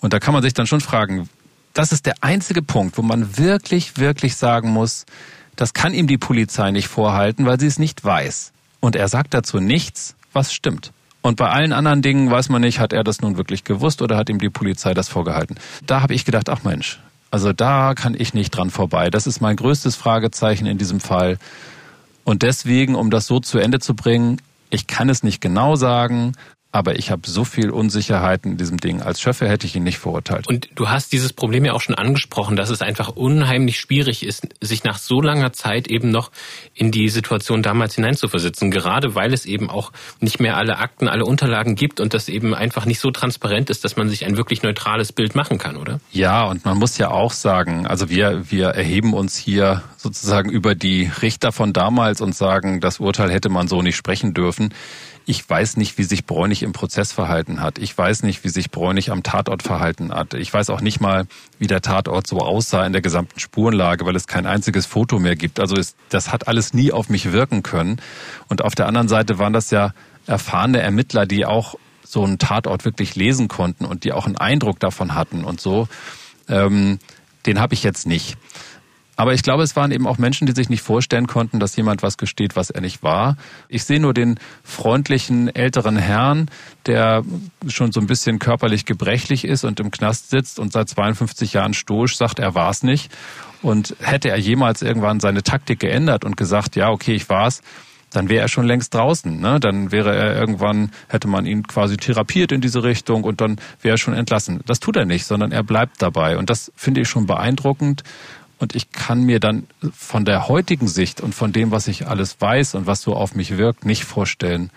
Und da kann man sich dann schon fragen, das ist der einzige Punkt, wo man wirklich, wirklich sagen muss, das kann ihm die Polizei nicht vorhalten, weil sie es nicht weiß. Und er sagt dazu nichts, was stimmt. Und bei allen anderen Dingen weiß man nicht, hat er das nun wirklich gewusst oder hat ihm die Polizei das vorgehalten. Da habe ich gedacht, ach Mensch, also da kann ich nicht dran vorbei. Das ist mein größtes Fragezeichen in diesem Fall. Und deswegen, um das so zu Ende zu bringen, ich kann es nicht genau sagen, aber ich habe so viel Unsicherheit in diesem Ding. Als Schöffe hätte ich ihn nicht verurteilt. Und du hast dieses Problem ja auch schon angesprochen, dass es einfach unheimlich schwierig ist, sich nach so langer Zeit eben noch in die Situation damals hineinzuversetzen. Gerade weil es eben auch nicht mehr alle Akten, alle Unterlagen gibt und das eben einfach nicht so transparent ist, dass man sich ein wirklich neutrales Bild machen kann, oder? Ja, und man muss ja auch sagen, also wir, wir erheben uns hier sozusagen über die Richter von damals und sagen, das Urteil hätte man so nicht sprechen dürfen. Ich weiß nicht, wie sich Bräunig im Prozess verhalten hat. Ich weiß nicht, wie sich Bräunig am Tatort verhalten hat. Ich weiß auch nicht mal, wie der Tatort so aussah in der gesamten Spurenlage, weil es kein einziges Foto mehr gibt. Also es, das hat alles nie auf mich wirken können. Und auf der anderen Seite waren das ja erfahrene Ermittler, die auch so einen Tatort wirklich lesen konnten und die auch einen Eindruck davon hatten und so. Ähm, den habe ich jetzt nicht. Aber ich glaube, es waren eben auch Menschen, die sich nicht vorstellen konnten, dass jemand was gesteht, was er nicht war. Ich sehe nur den freundlichen älteren Herrn, der schon so ein bisschen körperlich gebrechlich ist und im Knast sitzt und seit 52 Jahren stoisch sagt, er war es nicht. Und hätte er jemals irgendwann seine Taktik geändert und gesagt, ja, okay, ich war's, dann wäre er schon längst draußen. Ne? Dann wäre er irgendwann, hätte man ihn quasi therapiert in diese Richtung und dann wäre er schon entlassen. Das tut er nicht, sondern er bleibt dabei. Und das finde ich schon beeindruckend. Und ich kann mir dann von der heutigen Sicht und von dem, was ich alles weiß und was so auf mich wirkt, nicht vorstellen,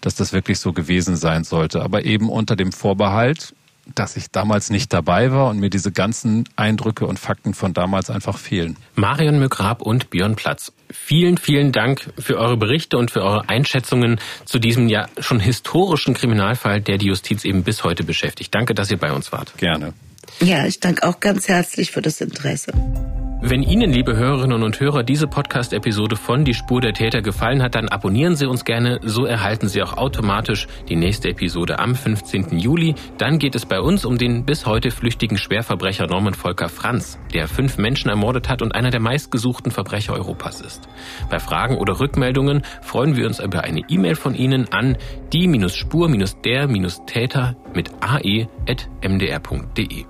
dass das wirklich so gewesen sein sollte. Aber eben unter dem Vorbehalt, dass ich damals nicht dabei war und mir diese ganzen Eindrücke und Fakten von damals einfach fehlen. Marion Mögrab und Björn Platz. Vielen, vielen Dank für eure Berichte und für eure Einschätzungen zu diesem ja schon historischen Kriminalfall, der die Justiz eben bis heute beschäftigt. Danke, dass ihr bei uns wart. Gerne. Ja, ich danke auch ganz herzlich für das Interesse. Wenn Ihnen, liebe Hörerinnen und Hörer, diese Podcast-Episode von Die Spur der Täter gefallen hat, dann abonnieren Sie uns gerne. So erhalten Sie auch automatisch die nächste Episode am 15. Juli. Dann geht es bei uns um den bis heute flüchtigen Schwerverbrecher Norman Volker Franz, der fünf Menschen ermordet hat und einer der meistgesuchten Verbrecher Europas ist. Bei Fragen oder Rückmeldungen freuen wir uns über eine E-Mail von Ihnen an die-spur-der-täter mit ae.mdr.de.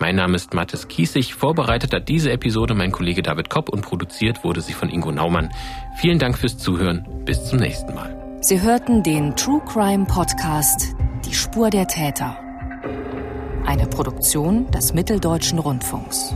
Mein Name ist Mathis Kiesig. Vorbereitet hat diese Episode mein Kollege David Kopp und produziert wurde sie von Ingo Naumann. Vielen Dank fürs Zuhören. Bis zum nächsten Mal. Sie hörten den True Crime Podcast Die Spur der Täter. Eine Produktion des Mitteldeutschen Rundfunks.